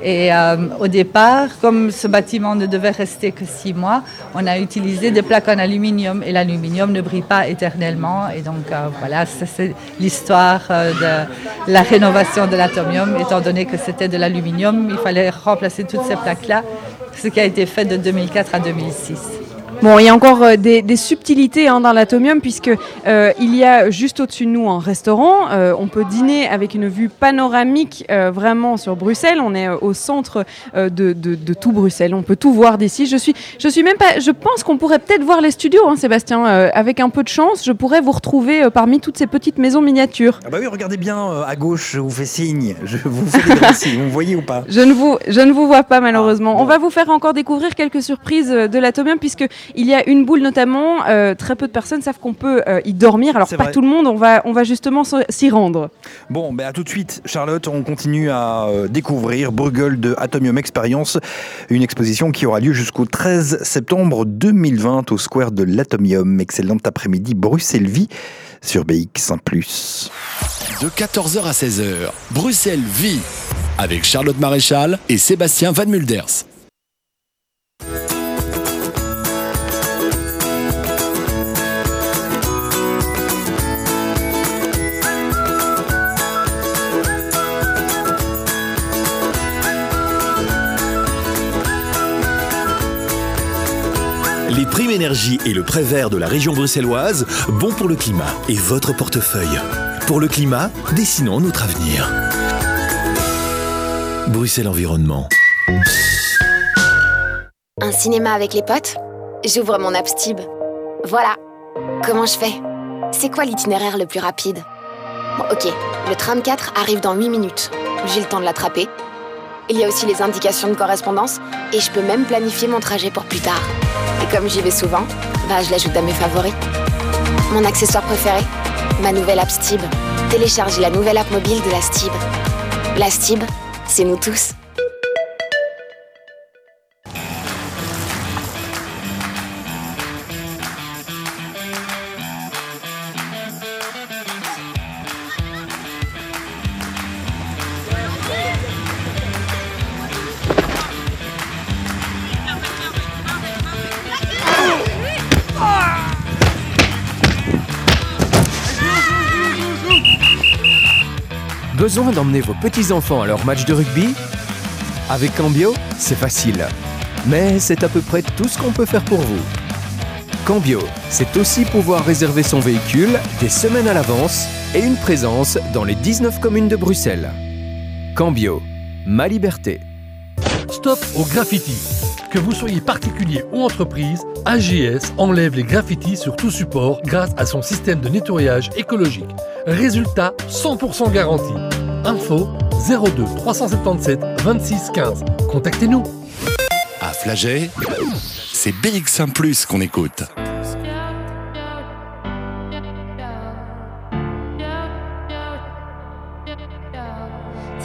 Et euh, au départ, comme ce bâtiment ne devait rester que six mois, on a utilisé des plaques en aluminium et l'aluminium ne brille pas éternellement. Et donc euh, voilà, c'est l'histoire euh, de la rénovation de l'atomium. Étant donné que c'était de l'aluminium, il fallait remplacer toutes ces plaques-là, ce qui a été fait de 2004 à 2006. Bon, il y a encore euh, des, des subtilités hein, dans l'atomium puisque euh, il y a juste au-dessus de nous un restaurant. Euh, on peut dîner avec une vue panoramique euh, vraiment sur Bruxelles. On est euh, au centre euh, de, de- de tout Bruxelles. On peut tout voir d'ici. Je suis, je suis même pas. Je pense qu'on pourrait peut-être voir les studios, hein, Sébastien. Euh, avec un peu de chance, je pourrais vous retrouver parmi toutes ces petites maisons miniatures. Ah bah oui, regardez bien euh, à gauche, je vous fais signe. Je vous fais des signes. Vous me voyez ou pas? Je ne vous, je ne vous vois pas malheureusement. On va vous faire encore découvrir quelques surprises de l'atomium puisque il y a une boule notamment. euh, très peu de personnes savent qu'on peut euh, y dormir. Alors pas vrai. tout le monde. On va, on va justement s'y rendre. Bon, ben à tout de suite, Charlotte. On continue à euh, découvrir Bruegel de Atomium Experience, une exposition qui aura lieu jusqu'au 13 septembre 2020 au Square de l'Atomium. Excellent après-midi, Bruxelles-Vie sur BX1+. De 14h à 16h, Bruxelles vit avec Charlotte Maréchal et Sébastien Van Mulders. Les primes énergie et le prêt vert de la région bruxelloise, bon pour le climat et votre portefeuille. Pour le climat, dessinons notre avenir. Bruxelles Environnement. Un cinéma avec les potes? J'ouvre mon app Stib. Voilà. Comment je fais? C'est quoi l'itinéraire le plus rapide? Ok, le tram 4 arrive dans 8 minutes. J'ai le temps de l'attraper. Il y a aussi les indications de correspondance et je peux même planifier mon trajet pour plus tard. Et comme j'y vais souvent, bah je l'ajoute à mes favoris. Mon accessoire préféré Ma nouvelle app Stib. Téléchargez la nouvelle app mobile de la Stib. La Stib, c'est nous tous. Besoin d'emmener vos petits-enfants à leur match de rugby Avec Cambio, c'est facile. Mais c'est à peu près tout ce qu'on peut faire pour vous. Cambio, c'est aussi pouvoir réserver son véhicule des semaines à l'avance et une présence dans les 19 communes de Bruxelles. Cambio, ma liberté. Stop au graffiti. Que vous soyez particulier ou entreprise, AGS enlève les graffitis sur tout support grâce à son système de nettoyage écologique. Résultat 100% garanti. Info 02 377 26 15. Contactez-nous. À Flagey, c'est BX1 Plus qu'on écoute.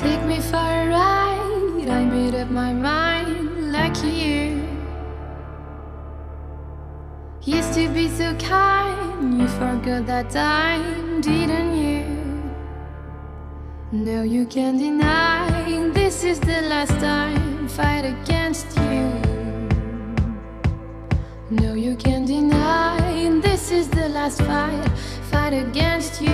Take me for a ride. I made up my mind like you. Used to be so kind. You forgot that time, didn't you? No, you can't deny. This is the last time. Fight against you. No, you can't deny. This is the last fight. Fight against you.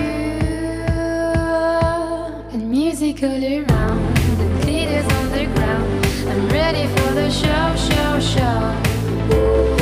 And music all around. The glitters on the ground. I'm ready for the show, show, show.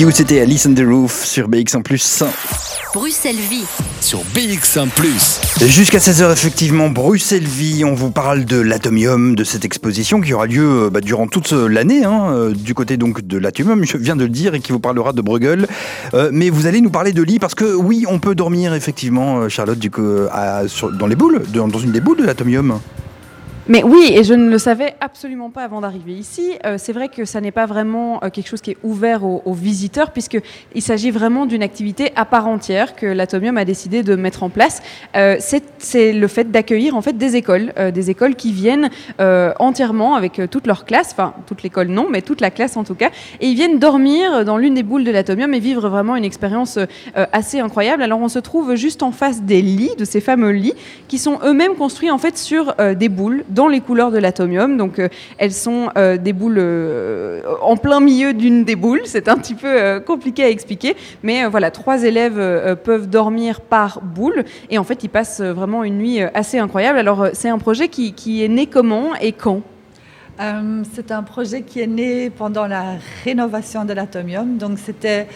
You, c'était Alice on the Roof sur BX1 ⁇ Bruxelles Vie. Sur BX1 ⁇ Jusqu'à 16h, effectivement, Bruxelles Vie, on vous parle de l'Atomium, de cette exposition qui aura lieu euh, bah, durant toute euh, l'année, hein, euh, du côté donc de l'Atomium, je viens de le dire, et qui vous parlera de Bruegel. Euh, mais vous allez nous parler de lit, parce que oui, on peut dormir effectivement, Charlotte, du coup, à- sur- dans les boules, dans, dans une des boules de l'Atomium. Mais oui, et je ne le savais absolument pas avant d'arriver ici. Euh, c'est vrai que ça n'est pas vraiment euh, quelque chose qui est ouvert aux, aux visiteurs, puisqu'il s'agit vraiment d'une activité à part entière que l'Atomium a décidé de mettre en place. Euh, c'est le fait d'accueillir en fait des écoles, des écoles qui viennent entièrement avec toute leur classe, enfin toute l'école non, mais toute la classe en tout cas, et ils viennent dormir dans l'une des boules de l'Atomium et vivre vraiment une expérience assez incroyable. Alors on se trouve juste en face des lits, de ces fameux lits, qui sont eux-mêmes construits en fait sur des boules les couleurs de l'atomium. Donc euh, elles sont euh, des boules euh, en plein milieu d'une des boules. C'est un petit peu compliqué à expliquer, mais voilà, trois élèves peuvent dormir par boule et en fait ils passent vraiment une nuit assez incroyable. Alors c'est un projet qui, est né comment et quand? C'est un projet qui est né pendant la rénovation de l'atomium. Donc, c'était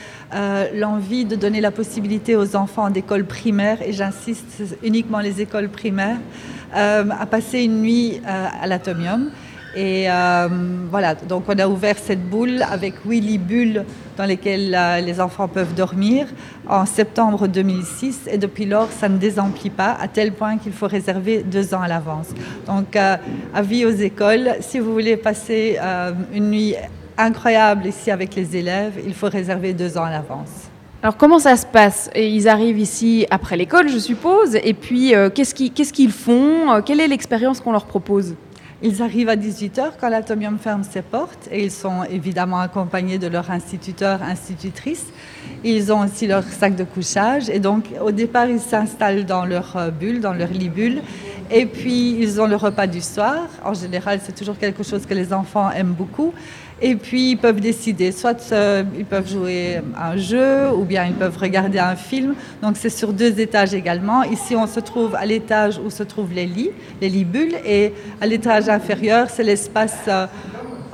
l'envie de donner la possibilité aux enfants d'école primaire, et j'insiste, uniquement les écoles primaires, euh, à passer une nuit euh, à l'atomium. Et euh, voilà, donc on a ouvert cette boule avec lits bulles dans lesquelles les enfants peuvent dormir en septembre 2006 et depuis lors ça ne désemplit pas à tel point qu'il faut réserver deux ans à l'avance. Donc avis aux écoles, si vous voulez passer une nuit incroyable ici avec les élèves, il faut réserver deux ans à l'avance. Alors comment ça se passe? Ils arrivent ici après l'école, je suppose, et puis euh, qu'est-ce qu'ils font? Euh, Quelle est l'expérience qu'on leur propose? Ils arrivent à 18h quand l'atomium ferme ses portes et ils sont évidemment accompagnés de leur instituteur, institutrice. Ils ont aussi leur sac de couchage et donc au départ ils s'installent dans leur euh, bulle, dans leur lit. Et puis ils ont le repas du soir. En général c'est toujours quelque chose que les enfants aiment beaucoup. Et puis ils peuvent décider, soit euh, ils peuvent jouer un jeu ou bien ils peuvent regarder un film. Donc c'est sur deux étages également. Ici on se trouve à l'étage où se trouvent les lits, les lits bulles, et à l'étage inférieur c'est l'espace euh,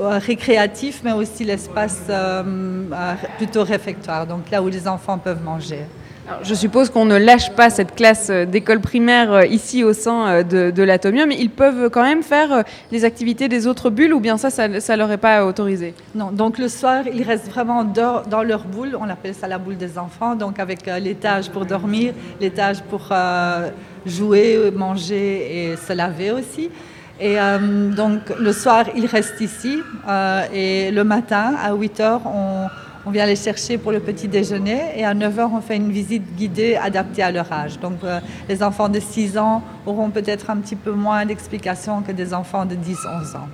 euh, récréatif, mais aussi l'espace plutôt réfectoire, donc là où les enfants peuvent manger. Je suppose qu'on ne lâche pas cette classe euh, d'école primaire euh, ici au sein euh, de, de l'atomium. Ils peuvent quand même faire les activités des autres bulles ou bien ça, ça ne leur est pas autorisé? Non, donc le soir, ils restent vraiment dans, leur boule. On appelle ça la boule des enfants. Donc avec l'étage pour dormir, l'étage pour jouer, manger et se laver aussi. Et donc le soir, ils restent ici. et le matin, à 8 heures, on, on vient les chercher pour le petit déjeuner. Et à 9 heures, on fait une visite guidée adaptée à leur âge. Donc euh, les enfants de 6 ans auront peut-être un petit peu moins d'explications que des enfants de 10-11 ans.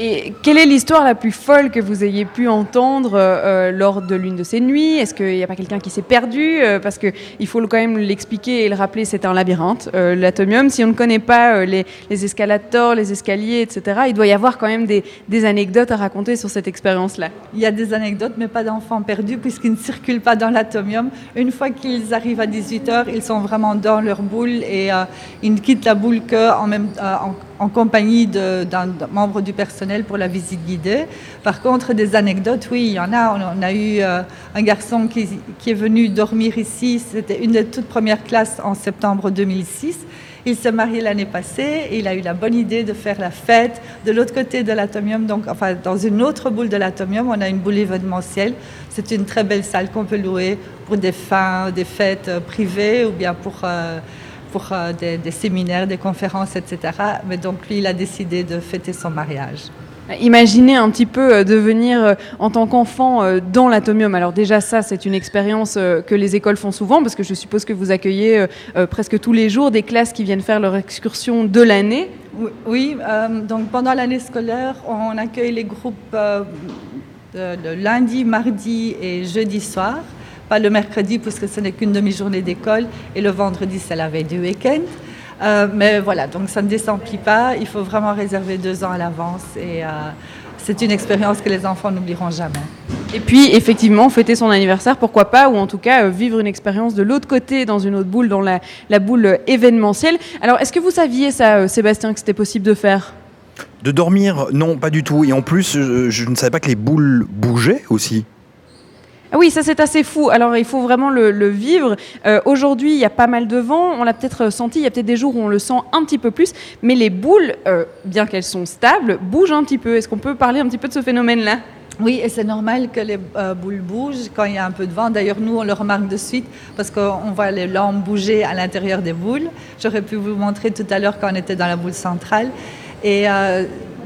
Et quelle est l'histoire la plus folle que vous ayez pu entendre euh, lors de l'une de ces nuits? Est-ce qu'il n'y a pas quelqu'un qui s'est perdu? Euh, Parce qu'il faut quand même l'expliquer et le rappeler, c'est un labyrinthe, euh, l'atomium. Si on ne connaît pas euh, les, escalators, les escaliers, etc., il doit y avoir quand même des, anecdotes à raconter sur cette expérience-là. Il y a des anecdotes, mais pas d'enfants perdus puisqu'ils ne circulent pas dans l'atomium. Une fois qu'ils arrivent à 18h, ils sont vraiment dans leur boule et euh, ils ne quittent la boule qu'en même, euh, en, en compagnie d'un membre du personnel pour la visite guidée. Par contre, des anecdotes, oui, il y en a. On, a eu euh, un garçon qui, qui est venu dormir ici. C'était une des toutes premières classes en septembre 2006. Il s'est marié l'année passée et il a eu la bonne idée de faire la fête de l'autre côté de l'atomium, donc enfin dans une autre boule de l'atomium, on a une boule événementielle. C'est une très belle salle qu'on peut louer pour des fins, des fêtes euh, privées ou bien pour, euh, pour euh, des, des séminaires, des conférences, etc. Mais donc lui, il a décidé de fêter son mariage. Imaginez un petit peu euh, devenir euh, en tant qu'enfant dans l'atomium. Alors déjà ça, c'est une expérience que les écoles font souvent parce que je suppose que vous accueillez presque tous les jours des classes qui viennent faire leur excursion de l'année. Oui, euh, donc pendant l'année scolaire, on accueille les groupes euh, de lundi, mardi et jeudi soir. Pas le mercredi puisque ce n'est qu'une demi-journée d'école et le vendredi c'est la veille du week-end. Euh, mais voilà, donc ça ne désemplit pas. Il faut vraiment réserver deux ans à l'avance et euh, c'est une expérience que les enfants n'oublieront jamais. Et puis effectivement, fêter son anniversaire, pourquoi pas, ou en tout cas euh, vivre une expérience de l'autre côté dans une autre boule, dans la, la boule événementielle. Alors est-ce que vous saviez ça, euh, Sébastien, que c'était possible de faire? De dormir, non, pas du tout. Et en plus, je, je ne savais pas que les boules bougeaient aussi. Ah oui, ça c'est assez fou. Alors il faut vraiment le, vivre. Euh, Aujourd'hui, il y a pas mal de vent. On l'a peut-être senti. Il y a peut-être des jours où on le sent un petit peu plus. Mais les boules, euh, bien qu'elles sont stables, bougent un petit peu. Est-ce qu'on peut parler un petit peu de ce phénomène-là? Oui, et c'est normal que les euh, boules bougent quand il y a un peu de vent. D'ailleurs, nous, on le remarque de suite parce qu'on voit les lampes bouger à l'intérieur des boules. J'aurais pu vous montrer tout à l'heure quand on était dans la boule centrale. Et,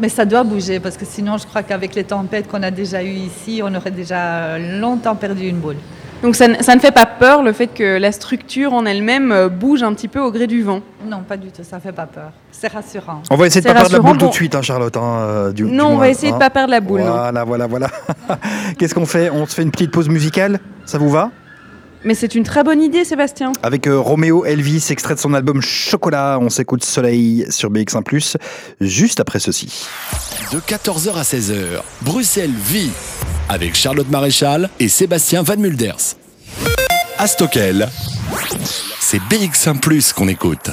mais ça doit bouger parce que sinon, je crois qu'avec les tempêtes qu'on a déjà eues ici, on aurait déjà longtemps perdu une boule. Donc ça, ne- ça ne fait pas peur le fait que la structure en elle-même euh, bouge un petit peu au gré du vent Non, pas du tout, ça fait pas peur. C'est rassurant. On va essayer de C'est pas perdre la boule tout de suite, hein, Charlotte. hein, euh, du Non, on moins, va essayer de hein. pas perdre la boule, non. Voilà, voilà, voilà. *laughs* Qu'est-ce qu'on fait? On se fait une petite pause musicale? Ça vous va? Mais c'est une très bonne idée, Sébastien. Avec euh, Roméo Elvis, extrait de son album Chocolat. On s'écoute Soleil sur BX1+, juste après ceci. De 14h à 16h, Bruxelles vit avec Charlotte Maréchal et Sébastien Van Mulders. À Stockel, c'est BX1 Plus qu'on écoute.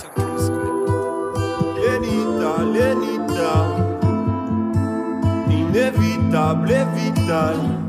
Lenita, Lenita, inévitable et vital.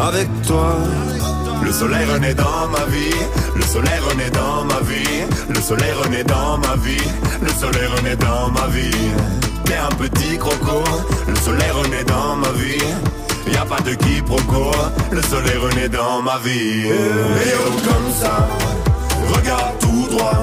avec toi. Le soleil renaît dans ma vie, le soleil renaît dans ma vie, le soleil renaît dans ma vie, le soleil renaît dans ma vie. T'es un petit croco, le soleil renaît dans ma vie. Y a pas de quiproquo, le soleil renaît dans ma vie. Et oh comme ça, regarde tout droit.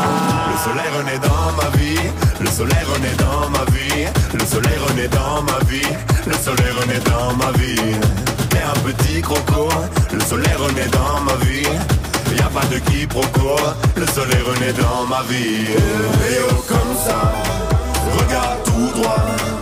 Le soleil renaît dans ma vie, le soleil renaît dans ma vie, le soleil renaît dans ma vie, le soleil renaît dans ma vie. T'es un petit croco, le soleil renaît dans ma vie. Y a pas de quiproquo, le soleil renaît dans ma vie. Et oh comme ça, regarde tout droit.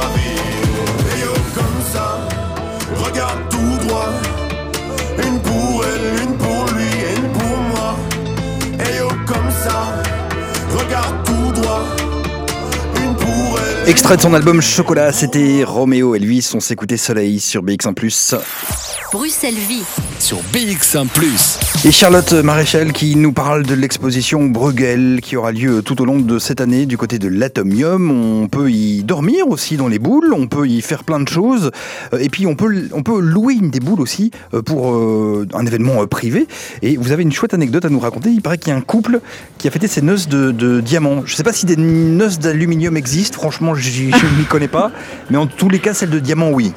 Renaît dans Extrait de son album Chocolat, c'était Roméo Elvis. On s'écoutait Soleil sur BX1+. Bruxelles Vie. Sur BX1 Plus. Et Charlotte Maréchal qui nous parle de l'exposition Bruegel qui aura lieu tout au long de cette année du côté de l'Atomium. On peut y dormir aussi dans les boules, on peut y faire plein de choses Euh, et puis on peut, on peut louer une des boules aussi euh, pour euh, un événement privé. Et vous avez une chouette anecdote à nous raconter. Il paraît qu'il y a un couple qui a fêté ses noces de, de diamants. Je ne sais pas si des noces d'aluminium existent, franchement je ne m'y connais pas. Mais en tous les cas, celle de diamant, oui.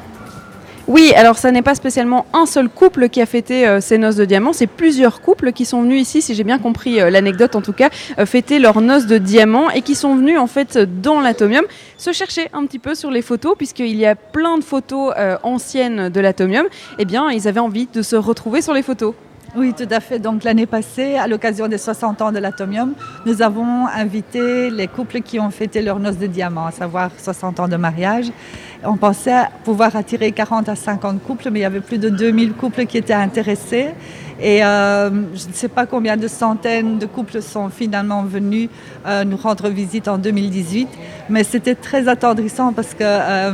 Oui, alors ça n'est pas spécialement un seul couple qui a fêté euh, ces noces de diamants, c'est plusieurs couples qui sont venus ici, si j'ai bien compris euh, l'anecdote en tout cas, euh, fêter leurs noces de diamants et qui sont venus en fait dans l'atomium se chercher un petit peu sur les photos puisqu'il y a plein de photos euh, anciennes de l'atomium. Eh bien, ils avaient envie de se retrouver sur les photos. Oui, tout à fait. Donc l'année passée, à l'occasion des 60 ans de l'Atomium, nous avons invité les couples qui ont fêté leur noces de diamant, à savoir 60 ans de mariage. On pensait pouvoir attirer 40 à 50 couples, mais il y avait plus de 2000 couples qui étaient intéressés. Et euh, je ne sais pas combien de centaines de couples sont finalement venus euh, nous rendre visite en 2018. Mais c'était très attendrissant parce que euh,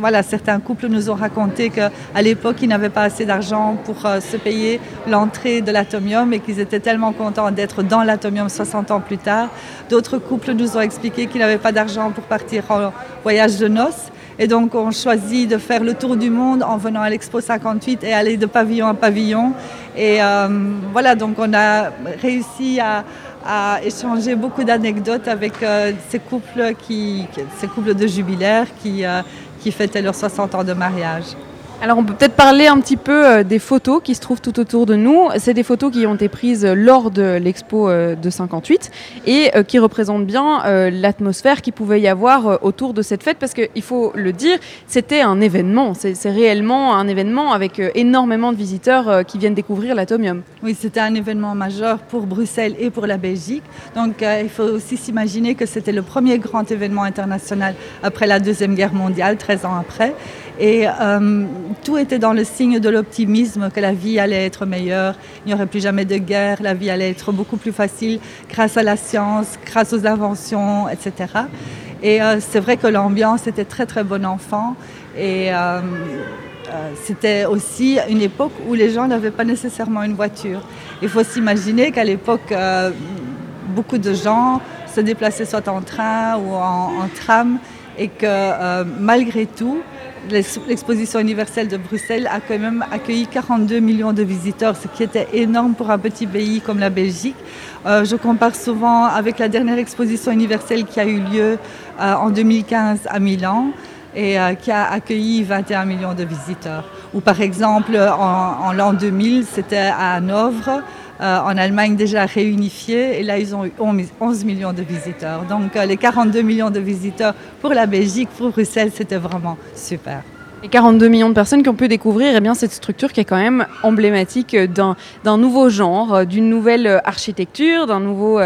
voilà, certains couples nous ont raconté qu'à l'époque, ils n'avaient pas assez d'argent pour euh, se payer l'entrée de l'atomium et qu'ils étaient tellement contents d'être dans l'atomium 60 ans plus tard. D'autres couples nous ont expliqué qu'ils n'avaient pas d'argent pour partir en voyage de noces. Et donc, on choisit de faire le tour du monde en venant à l'Expo 58 et aller de pavillon à pavillon. Et euh, voilà, donc on a réussi à, échanger beaucoup d'anecdotes avec euh, ces, couples qui, ces couples de jubilaires qui, euh, qui fêtaient leurs 60 ans de mariage. Alors on peut peut-être parler un petit peu euh, des photos qui se trouvent tout autour de nous. C'est des photos qui ont été prises lors de l'expo euh, de 58 et euh, qui représentent bien euh, l'atmosphère qu'il pouvait y avoir euh, autour de cette fête parce qu'il faut le dire, c'était un événement. C'est réellement un événement avec euh, énormément de visiteurs euh, qui viennent découvrir l'atomium. Oui, c'était un événement majeur pour Bruxelles et pour la Belgique. Donc euh, il faut aussi s'imaginer que c'était le premier grand événement international après la Deuxième Guerre mondiale, 13 ans après. Et euh, tout était dans le signe de l'optimisme, que la vie allait être meilleure, il n'y aurait plus jamais de guerre, la vie allait être beaucoup plus facile grâce à la science, grâce aux inventions, etc. Et euh, c'est vrai que l'ambiance était très très bon enfant. Et euh, euh, c'était aussi une époque où les gens n'avaient pas nécessairement une voiture. Il faut s'imaginer qu'à l'époque, beaucoup de gens se déplaçaient soit en train ou en, tram et que malgré tout, l'exposition universelle de Bruxelles a quand même accueilli 42 millions de visiteurs, ce qui était énorme pour un petit pays comme la Belgique. Euh, je compare souvent avec la dernière exposition universelle qui a eu lieu euh, en 2015 à Milan et euh, qui a accueilli 21 millions de visiteurs. Ou par exemple, en, en l'an 2000, c'était à Hanovre, euh, en Allemagne déjà réunifié, et là ils ont eu 11 millions de visiteurs. Donc euh, les 42 millions de visiteurs pour la Belgique, pour Bruxelles, c'était vraiment super. Et 42 millions de personnes qui ont pu découvrir eh bien, cette structure qui est quand même emblématique d'un nouveau genre, euh, d'une nouvelle architecture, d'un nouveau,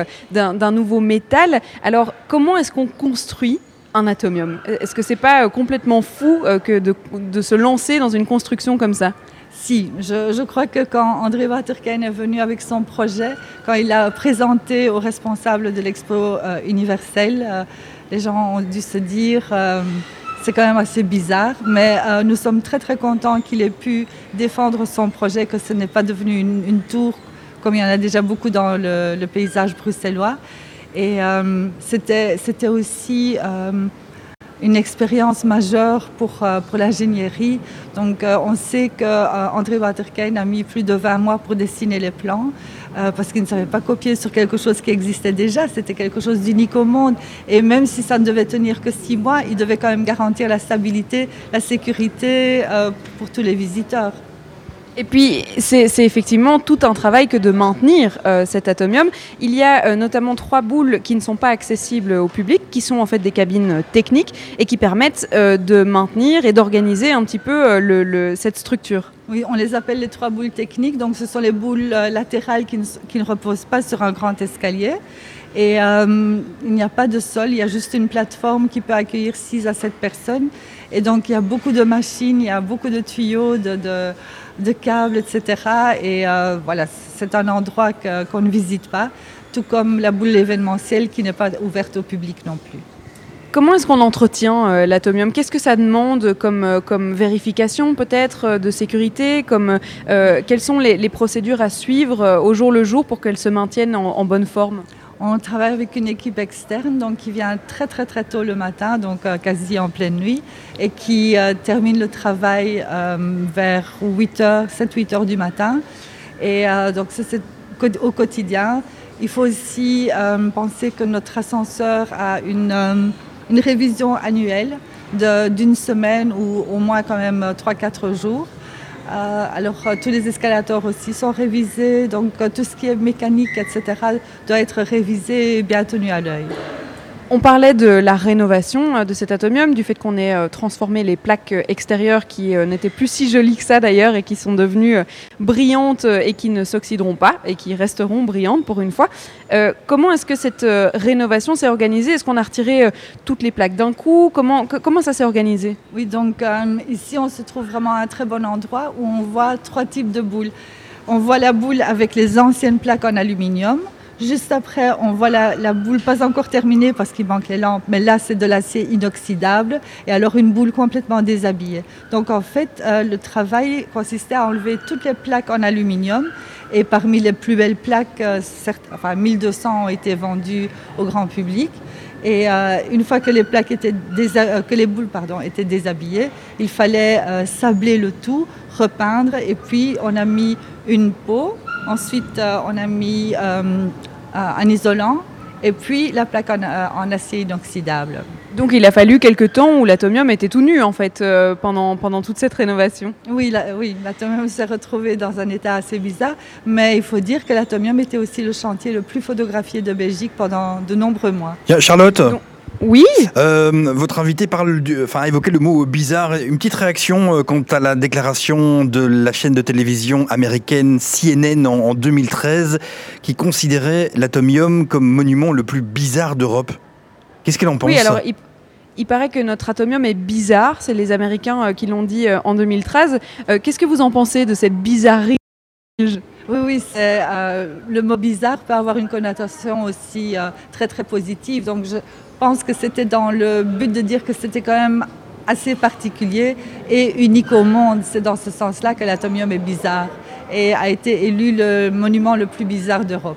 nouveau métal. Alors, comment est-ce qu'on construit un atomium Est-ce que c'est pas complètement fou que de se lancer dans une construction comme ça? Si, je, crois que quand André Waterkein est venu avec son projet, quand il l'a présenté aux responsables de l'expo euh, universelle, euh, les gens ont dû se dire euh, c'est quand même assez bizarre, mais euh, nous sommes très très contents qu'il ait pu défendre son projet, que ce n'est pas devenu une, tour comme il y en a déjà beaucoup dans le, le paysage bruxellois. Et c'était aussi une expérience majeure pour, euh, pour l'ingénierie. Donc euh, on sait qu'André Waterkein a mis plus de 20 mois pour dessiner les plans euh, parce qu'il ne savait pas copier sur quelque chose qui existait déjà. C'était quelque chose d'unique au monde. Et même si ça ne devait tenir que six mois, il devait quand même garantir la stabilité, la sécurité euh, pour tous les visiteurs. Et puis, c'est effectivement tout un travail que de maintenir euh, cet atomium. Il y a euh, notamment trois boules qui ne sont pas accessibles au public, qui sont en fait des cabines euh, techniques et qui permettent de maintenir et d'organiser un petit peu cette structure. Oui, on les appelle les trois boules techniques. Donc, ce sont les boules latérales qui ne, reposent pas sur un grand escalier. Et il n'y a pas de sol, il y a juste une plateforme qui peut accueillir 6 à 7 personnes. Et donc, il y a beaucoup de machines, il y a beaucoup de tuyaux, de, de câbles, etc. Et euh, voilà, c'est un endroit qu'on ne visite pas, tout comme la boule événementielle qui n'est pas ouverte au public non plus. Comment est-ce qu'on entretient euh, l'atomium? Qu'est-ce que ça demande comme, euh, vérification peut-être de sécurité? Comme, Quelles sont les, procédures à suivre au jour le jour pour qu'elles se maintiennent en, en bonne forme? On travaille avec une équipe externe donc, qui vient très très très tôt le matin, donc euh, quasi en pleine nuit, et qui euh, termine le travail euh, vers 8h, 7-8 heures du matin. Et donc c'est au quotidien. Il faut aussi penser que notre ascenseur a une, une révision annuelle d'une semaine ou au moins quand même 3-4 jours. Euh, alors euh, tous les escalators aussi sont révisés, donc euh, tout ce qui est mécanique, etc., doit être révisé et bien tenu à l'œil. On parlait de la rénovation euh, de cet atomium, du fait qu'on ait euh, transformé les plaques euh, extérieures qui n'étaient plus si jolies que ça d'ailleurs et qui sont devenues brillantes et qui ne s'oxyderont pas et qui resteront brillantes pour une fois. Comment est-ce que cette rénovation s'est organisée? Est-ce qu'on a retiré toutes les plaques d'un coup? Comment, ça s'est organisé? Oui, donc ici on se trouve vraiment à un très bon endroit où on voit trois types de boules. On voit la boule avec les anciennes plaques en aluminium. Juste après, on voit la, boule pas encore terminée parce qu'il manque les lampes, mais là c'est de l'acier inoxydable et alors une boule complètement déshabillée. Donc en fait, euh, le travail consistait à enlever toutes les plaques en aluminium et parmi les plus belles plaques, euh, certes- enfin 1200 ont été vendues au grand public. Et euh, une fois que les plaques étaient euh, boules étaient déshabillées, il fallait euh, sabler le tout, repeindre et puis on a mis une peau. Ensuite, euh, on a mis euh, un isolant et puis la plaque en, euh, en acier inoxydable. Donc il a fallu quelques temps où l'atomium était tout nu en fait euh, pendant, pendant toute cette rénovation. Oui, la, oui, l'atomium s'est retrouvé dans un état assez bizarre, mais il faut dire que l'atomium était aussi le chantier le plus photographié de Belgique pendant de nombreux mois. Charlotte Oui Euh, Votre invité parle du, enfin, a évoqué le mot bizarre. Une petite réaction euh, quant à la déclaration de la chaîne de télévision américaine CNN en, en 2013 qui considérait l'atomium comme monument le plus bizarre d'Europe. Qu'est-ce qu'elle en pense Oui, alors il, il paraît que notre atomium est bizarre, c'est les Américains euh, qui l'ont dit euh, en 2013. Euh, Qu'est-ce que vous en pensez de cette bizarrerie? Oui, oui, euh, le mot bizarre peut avoir une connotation aussi euh, très très positive. Donc je pense que c'était dans le but de dire que c'était quand même assez particulier et unique au monde. C'est dans ce sens-là que l'atomium est bizarre et a été élu le monument le plus bizarre d'Europe.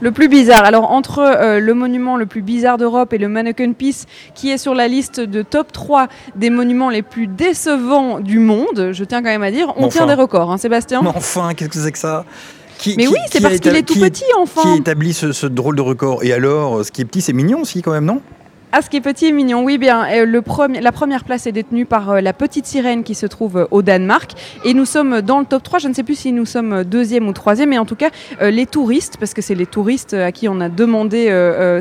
Le plus bizarre. Alors, entre euh, le monument le plus bizarre d'Europe et le Mannequin Peace, qui est sur la liste de top 3 des monuments les plus décevants du monde, je tiens quand même à dire, on tient des records, hein, Sébastien Mais enfin, qu'est-ce que c'est que ça? Qui- Mais qui- oui, c'est parce qu'il est tout qui petit, enfin. Qui établit ce, ce drôle de record? Et alors, ce qui est petit, c'est mignon aussi quand même, non? Ah, ce qui est petit et mignon, oui, bien. euh, la première place est détenue par euh, la petite sirène qui se trouve euh, au Danemark. Et nous sommes dans le top 3. Je ne sais plus si nous sommes deuxième ou troisième, mais en tout cas, les touristes, parce que c'est les touristes à qui on a demandé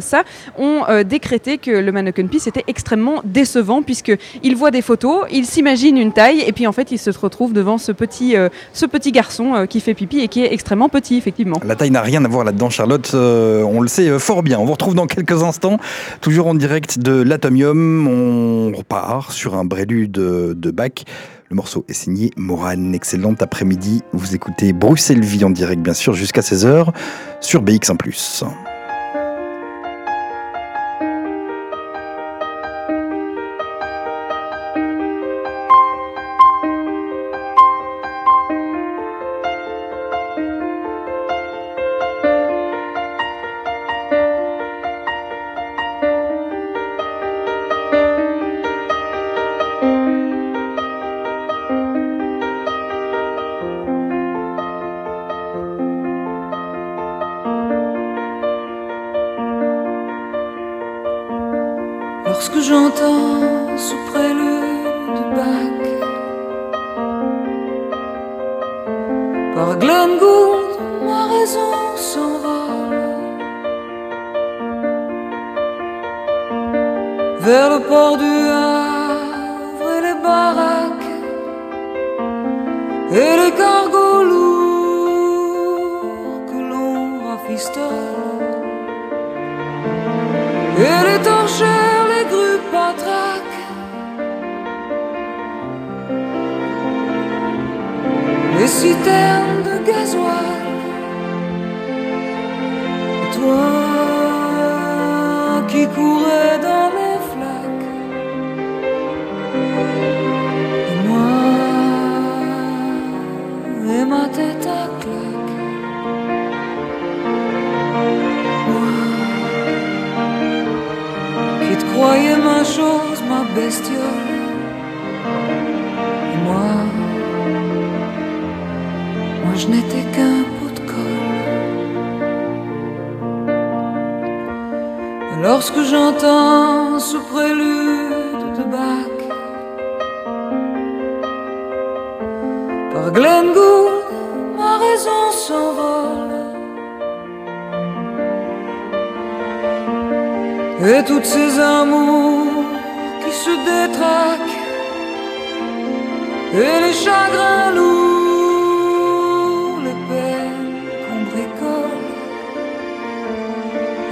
ça, ont décrété que le Mannequin Peace était extrêmement décevant, puisqu'ils voient des photos, ils s'imaginent une taille, et puis en fait, ils se retrouvent devant ce petit, ce petit garçon qui fait pipi et qui est extrêmement petit, effectivement. La taille n'a rien à voir là-dedans, Charlotte. on le sait fort bien. On vous retrouve dans quelques instants, toujours en direct de l'Atomium. On repart sur un prélude de, Bach. Le morceau est signé Morane. Excellent après-midi. Vous écoutez Bruxelles Vie en direct, bien sûr, jusqu'à 16h sur BX1+.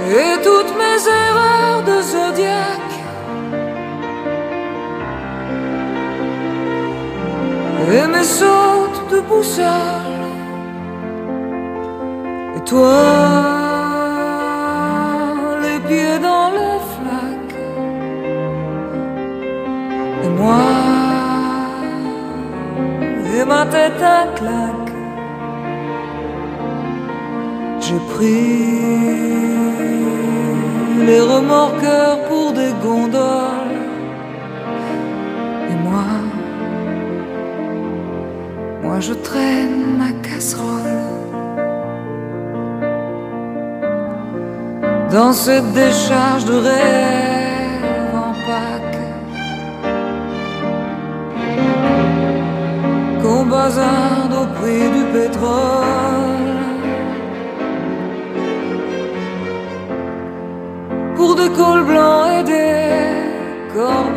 Et toutes mes erreurs de zodiaque. Et mes sautes de boussole. Et toi les pieds dans les flaques et moi et ma tête à claque. J'ai pris les remorqueurs pour des gondoles. Et moi moi je traîne ma casserole. Dans cette décharge de rêve en Pâques qu'on bazarde au prix du pétrole pour des cols blancs et des corbacs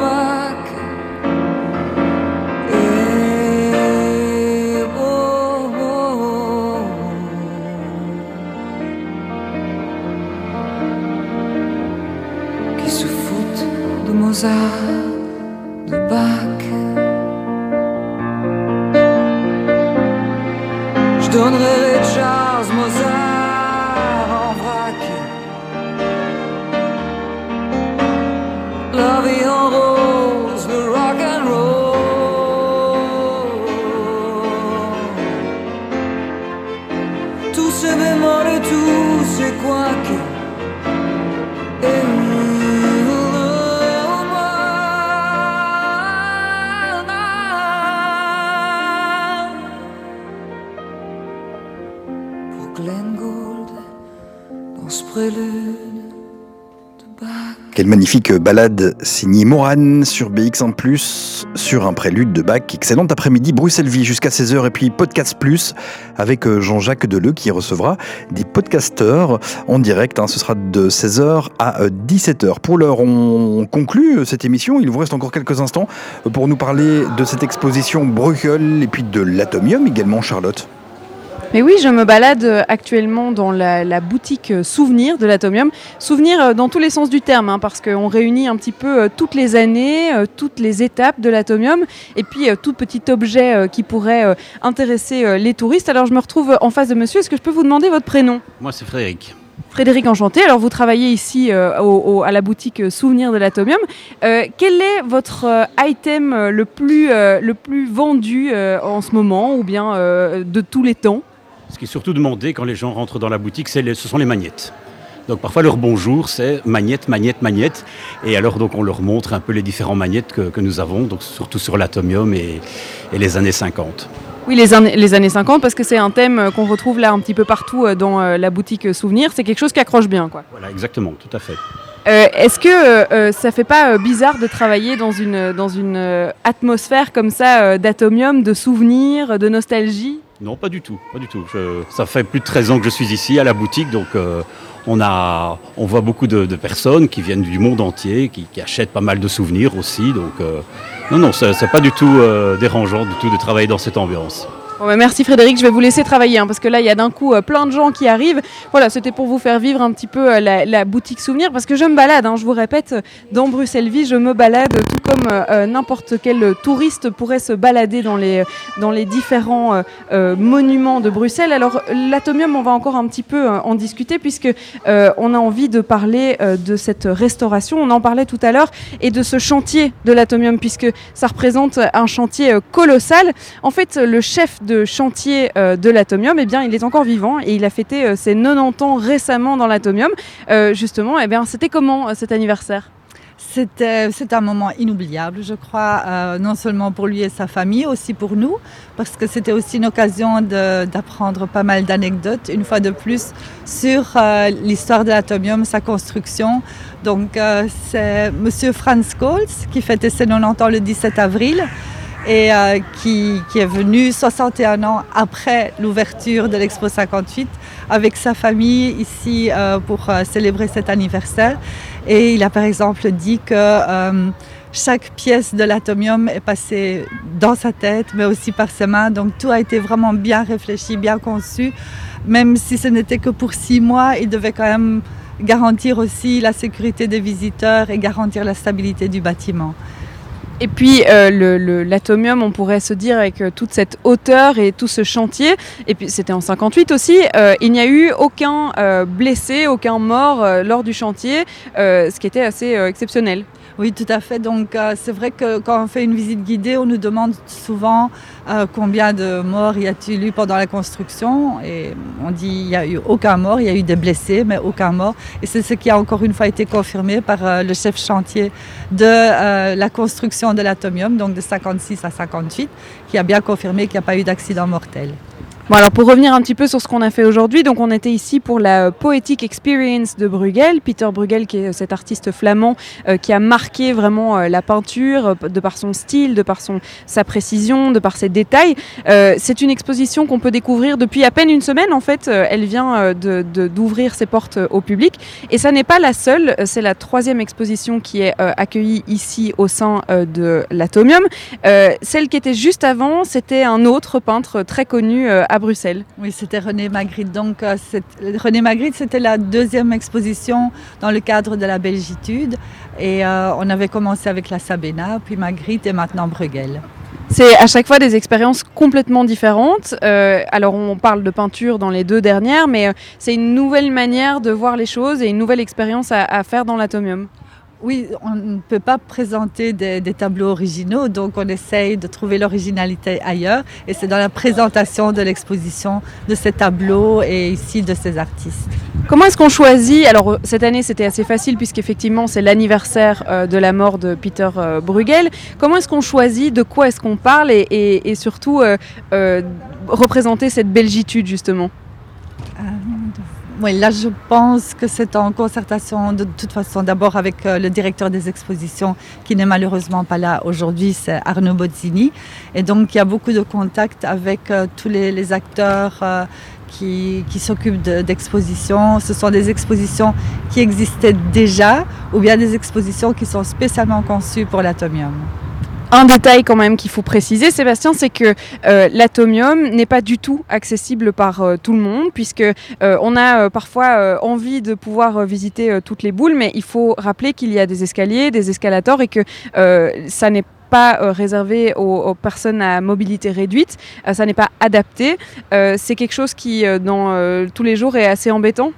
magnifique balade signée Morane sur BX1 ⁇ sur un prélude de Bach. Excellent après-midi, Bruxelles Vie jusqu'à 16h et puis Podcast Plus avec euh, Jean-Jacques Deleu qui recevra des podcasteurs en direct. hein. Ce sera de 16h à euh, 17h. Pour l'heure, on conclut euh, cette émission. Il vous reste encore quelques instants euh, pour nous parler de cette exposition Bruegel et puis de l'Atomium également, Charlotte. Mais oui, je me balade euh, actuellement dans la, la boutique euh, Souvenir de l'Atomium. Souvenir euh, dans tous les sens du terme, hein, parce qu'on réunit un petit peu toutes les années, toutes les étapes de l'Atomium, et puis tout petit objet qui pourrait intéresser les touristes. Alors je me retrouve en face de monsieur. Est-ce que je peux vous demander votre prénom? Moi, c'est Frédéric. Frédéric Enchanté, alors vous travaillez ici euh, au- au- à la boutique Souvenir de l'Atomium. Euh, quel est votre euh, item le plus, le plus vendu en ce moment ou bien de tous les temps? Ce qui est surtout demandé quand les gens rentrent dans la boutique, les- ce sont les magnettes. Donc parfois leur bonjour, c'est magnette, magnette, magnette. Et alors donc on leur montre un peu les différents magnettes que, que nous avons, donc surtout sur l'atomium et, et les années 50. Oui, les, années- les années 50, parce que c'est un thème euh, qu'on retrouve là un petit peu partout euh, dans euh, la boutique Souvenir. C'est quelque chose qui accroche bien, quoi. Voilà, exactement, tout à fait. Euh, Est-ce que euh, euh, ça fait pas euh, bizarre de travailler dans une, dans une atmosphère comme ça d'atomium, de souvenirs, de nostalgie? Non, pas du tout, pas du tout. Ça fait plus de 13 ans que je suis ici à la boutique, donc on, a, on voit beaucoup de, personnes qui viennent du monde entier, qui, qui achètent pas mal de souvenirs aussi. Donc non, non, c'est pas du tout dérangeant du tout de travailler dans cette ambiance. Bah, merci Frédéric, je vais vous laisser travailler hein, parce que là il y a d'un coup euh, plein de gens qui arrivent. Voilà, c'était pour vous faire vivre un petit peu euh, la, boutique souvenir parce que je me balade, hein, je vous répète, dans Bruxelles Vie, je me balade comme euh, euh, n'importe quel touriste pourrait se balader dans les, différents euh, monuments de Bruxelles. Alors l'atomium, on va encore un petit peu en discuter puisque on a envie de parler de cette restauration. On en parlait tout à l'heure et de ce chantier de l'atomium puisque ça représente un chantier colossal. En fait, le chef de chantier de l'Atomium, eh bien, il est encore vivant et il a fêté ses 90 ans récemment dans l'Atomium. Justement, eh bien, c'était comment cet anniversaire? C'est un moment inoubliable, je crois, euh, non seulement pour lui et sa famille, aussi pour nous, parce que c'était aussi une occasion d'apprendre pas mal d'anecdotes, une fois de plus, sur euh, l'histoire de l'atomium, sa construction. Donc, euh, c'est Monsieur Franz Kohls qui fêtait ses 90 ans le 17 avril et euh, qui, est venu 61 ans après l'ouverture de l'Expo 58 avec sa famille ici euh, pour euh, célébrer cet anniversaire. Et il a par exemple dit que euh, chaque pièce de l'atomium est passée dans sa tête, mais aussi par ses mains. Donc tout a été vraiment bien réfléchi, bien conçu. Même si ce n'était que pour six mois, il devait quand même garantir aussi la sécurité des visiteurs et garantir la stabilité du bâtiment. Et puis euh, l'atomium, on pourrait se dire avec euh, toute cette hauteur et tout ce chantier, et puis c'était en 58 aussi, euh, il n'y a eu aucun blessé, aucun mort lors du chantier, ce qui était assez exceptionnel. Oui, tout à fait. Donc, c'est vrai que quand on fait une visite guidée, on nous demande souvent euh, combien de morts y a-t-il eu pendant la construction. Et on dit il n'y a eu aucun mort, il y a eu des blessés, mais aucun mort. Et c'est ce qui a encore une fois été confirmé par euh, le chef chantier de euh, la construction de l'atomium, donc de 56 à 58, qui a bien confirmé qu'il n'y a pas eu d'accident mortel. Bon alors pour revenir un petit peu sur ce qu'on a fait aujourd'hui, donc on était ici pour la euh, Poetic Experience de Bruegel, Peter Bruegel qui est cet artiste flamand euh, qui a marqué vraiment euh, la peinture euh, de par son style, de par son, sa précision, de par ses détails. Euh, c'est une exposition qu'on peut découvrir depuis à peine une semaine en fait, Euh, elle vient euh, d'ouvrir ses portes euh, au public et ça n'est pas la seule, Euh, c'est la troisième exposition qui est euh, accueillie ici au sein euh, de l'Atomium. Euh, celle qui était juste avant, c'était un autre peintre très connu euh, à Bruxelles. Oui, c'était René Magritte. Donc, euh, René Magritte, c'était la deuxième exposition dans le cadre de la Belgitude. Et euh, on avait commencé avec la Sabena, puis Magritte et maintenant Bruegel. C'est à chaque fois des expériences complètement différentes. Euh, alors on parle de peinture dans les deux dernières, mais c'est une nouvelle manière de voir les choses et une nouvelle expérience à, à faire dans l'atomium. Oui, on ne peut pas présenter des, des tableaux originaux, donc on essaye de trouver l'originalité ailleurs. Et c'est dans la présentation de l'exposition de ces tableaux et ici de ces artistes. Comment est-ce qu'on choisit Alors euh, cette année c'était assez facile puisqu'effectivement c'est l'anniversaire euh, de la mort de Peter euh, Bruegel. Comment est-ce qu'on choisit De quoi est-ce qu'on parle et, et- et surtout euh, représenter cette belgitude justement? Oui, là, je pense que c'est en concertation de toute façon, d'abord avec euh, le directeur des expositions, qui n'est malheureusement pas là aujourd'hui, c'est Arnaud Bozzini. Et donc, il y a beaucoup de contacts avec euh, tous les, acteurs euh, qui, s'occupent de- d'expositions. Ce sont des expositions qui existaient déjà ou bien des expositions qui sont spécialement conçues pour l'atomium. Un détail quand même qu'il faut préciser, Sébastien, c'est que euh, l'atomium n'est pas du tout accessible par euh, tout le monde, puisque euh, on a parfois envie de pouvoir visiter toutes les boules, mais il faut rappeler qu'il y a des escaliers, des escalators, et que ça n'est pas réservé aux, personnes à mobilité réduite, ça n'est pas adapté. C'est quelque chose qui, dans tous les jours, est assez embêtant.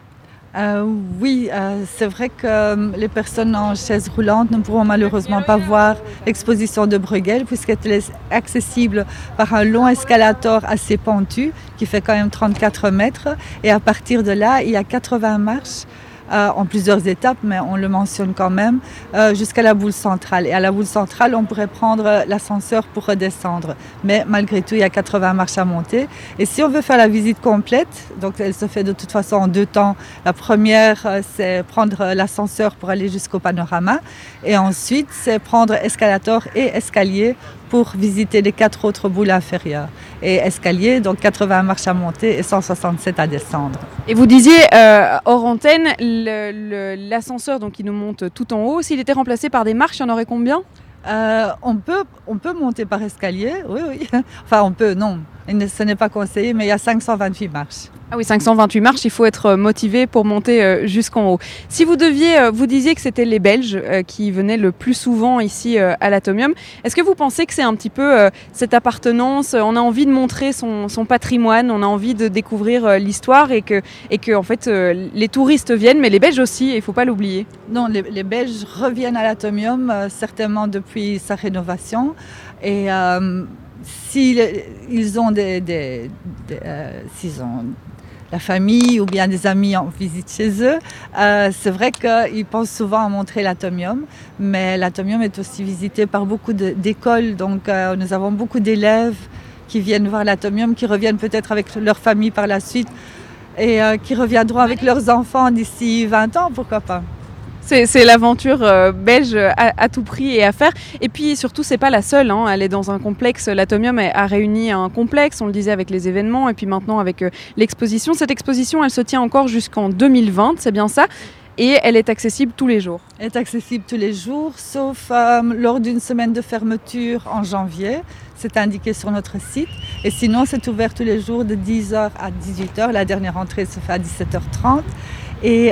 Euh, oui, euh, c'est vrai que euh, les personnes en chaise roulante ne pourront malheureusement pas voir l'exposition de Bruegel puisqu'elle est accessible par un long escalator assez pentu qui fait quand même 34 mètres. Et à partir de là, il y a 80 marches. Euh, en plusieurs étapes, mais on le mentionne quand même, euh, jusqu'à la boule centrale. Et à la boule centrale, on pourrait prendre l'ascenseur pour redescendre. Mais malgré tout, il y a 80 marches à monter. Et si on veut faire la visite complète, donc elle se fait de toute façon en deux temps. La première, euh, c'est prendre l'ascenseur pour aller jusqu'au panorama. Et ensuite, c'est prendre escalator et escalier pour visiter les quatre autres boules inférieures. Et escalier, donc 80 marches à monter et 167 à descendre. Et vous disiez euh, hors antenne, l'ascenseur donc qui nous monte tout en haut, s'il était remplacé par des marches, il y en aurait combien? Euh, on, peut, on peut monter par escalier, oui, oui. *laughs* Enfin, on peut, non. Ce n'est pas conseillé, mais il y a 528 marches. Ah oui, 528 marches, il faut être euh, motivé pour monter euh, jusqu'en haut. Si vous deviez, euh, vous disiez que c'était les Belges qui venaient le plus souvent ici à l'Atomium. Est-ce que vous pensez que c'est un petit peu cette appartenance On a envie de montrer son, son patrimoine, on a envie de découvrir l'histoire et que, et que en fait, les touristes viennent, mais les Belges aussi, il ne faut pas l'oublier. Non, les, les Belges reviennent à l'Atomium, certainement depuis sa rénovation. Et euh, s'ils ils ont des, euh, s'ils ont la famille ou bien des amis en visite chez eux, euh, c'est vrai qu'ils pensent souvent à montrer l'atomium, mais l'atomium est aussi visité par beaucoup d'écoles. Donc euh, nous avons beaucoup d'élèves qui viennent voir l'atomium, qui reviennent peut-être avec leur famille par la suite et qui reviendront avec leurs enfants d'ici 20 ans, pourquoi pas. C'est l'aventure euh, belge à, tout prix et à faire. Et puis surtout, c'est pas la seule. hein. Elle est dans un complexe. L'Atomium a- réuni un complexe, on le disait avec les événements, et puis maintenant avec euh, l'exposition. Cette exposition, elle se tient encore jusqu'en 2020, c'est bien ça? Et elle est accessible tous les jours. Elle est accessible tous les jours, sauf euh, lors d'une semaine de fermeture en janvier. C'est indiqué sur notre site. Et sinon, c'est ouvert tous les jours de 10h à 18h. La dernière entrée se fait à 17h30. Et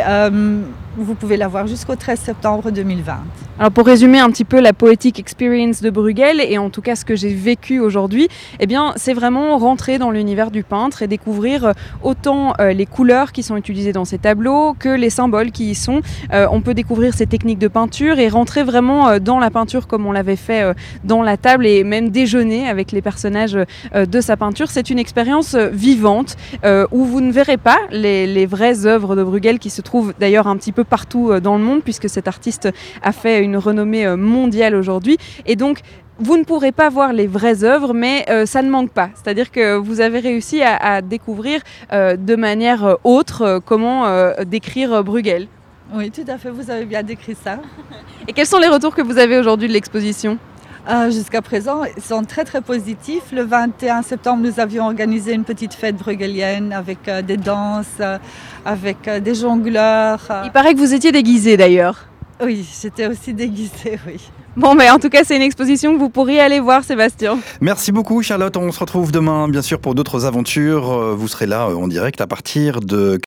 vous pouvez la voir jusqu'au 13 septembre 2020. Alors pour résumer un petit peu la poétique experience de Bruegel et en tout cas ce que j'ai vécu aujourd'hui, eh bien c'est vraiment rentrer dans l'univers du peintre et découvrir euh, autant euh, les couleurs qui sont utilisées dans ces tableaux que les symboles qui y sont. Euh, on peut découvrir ces techniques de peinture et rentrer vraiment dans la peinture comme on l'avait fait dans la table et même déjeuner avec les personnages de sa peinture. C'est une expérience vivante où vous ne verrez pas les, les vraies œuvres de Bruegel qui se trouvent d'ailleurs un petit peu partout euh, dans le monde puisque cet artiste a fait une renommée euh, mondiale aujourd'hui. Et donc, vous ne pourrez pas voir les vraies œuvres, mais euh, ça ne manque pas. C'est-à-dire que vous avez réussi à, à découvrir euh, de manière autre euh, comment décrire Bruegel. Oui, tout à fait, vous avez bien décrit ça. Et quels sont les retours que vous avez aujourd'hui de l'exposition? Euh, Jusqu'à présent, ils sont très très positifs. Le 21 septembre, nous avions organisé une petite fête brugelienne avec euh, des danses, euh, avec euh, des jongleurs. euh. Il paraît que vous étiez déguisé d'ailleurs. Oui, j'étais aussi déguisée, *laughs* oui. Bon, mais en tout cas, c'est une exposition que vous pourriez aller voir, Sébastien. Merci beaucoup Charlotte, on se retrouve demain bien sûr pour d'autres aventures. Vous serez là en direct à partir de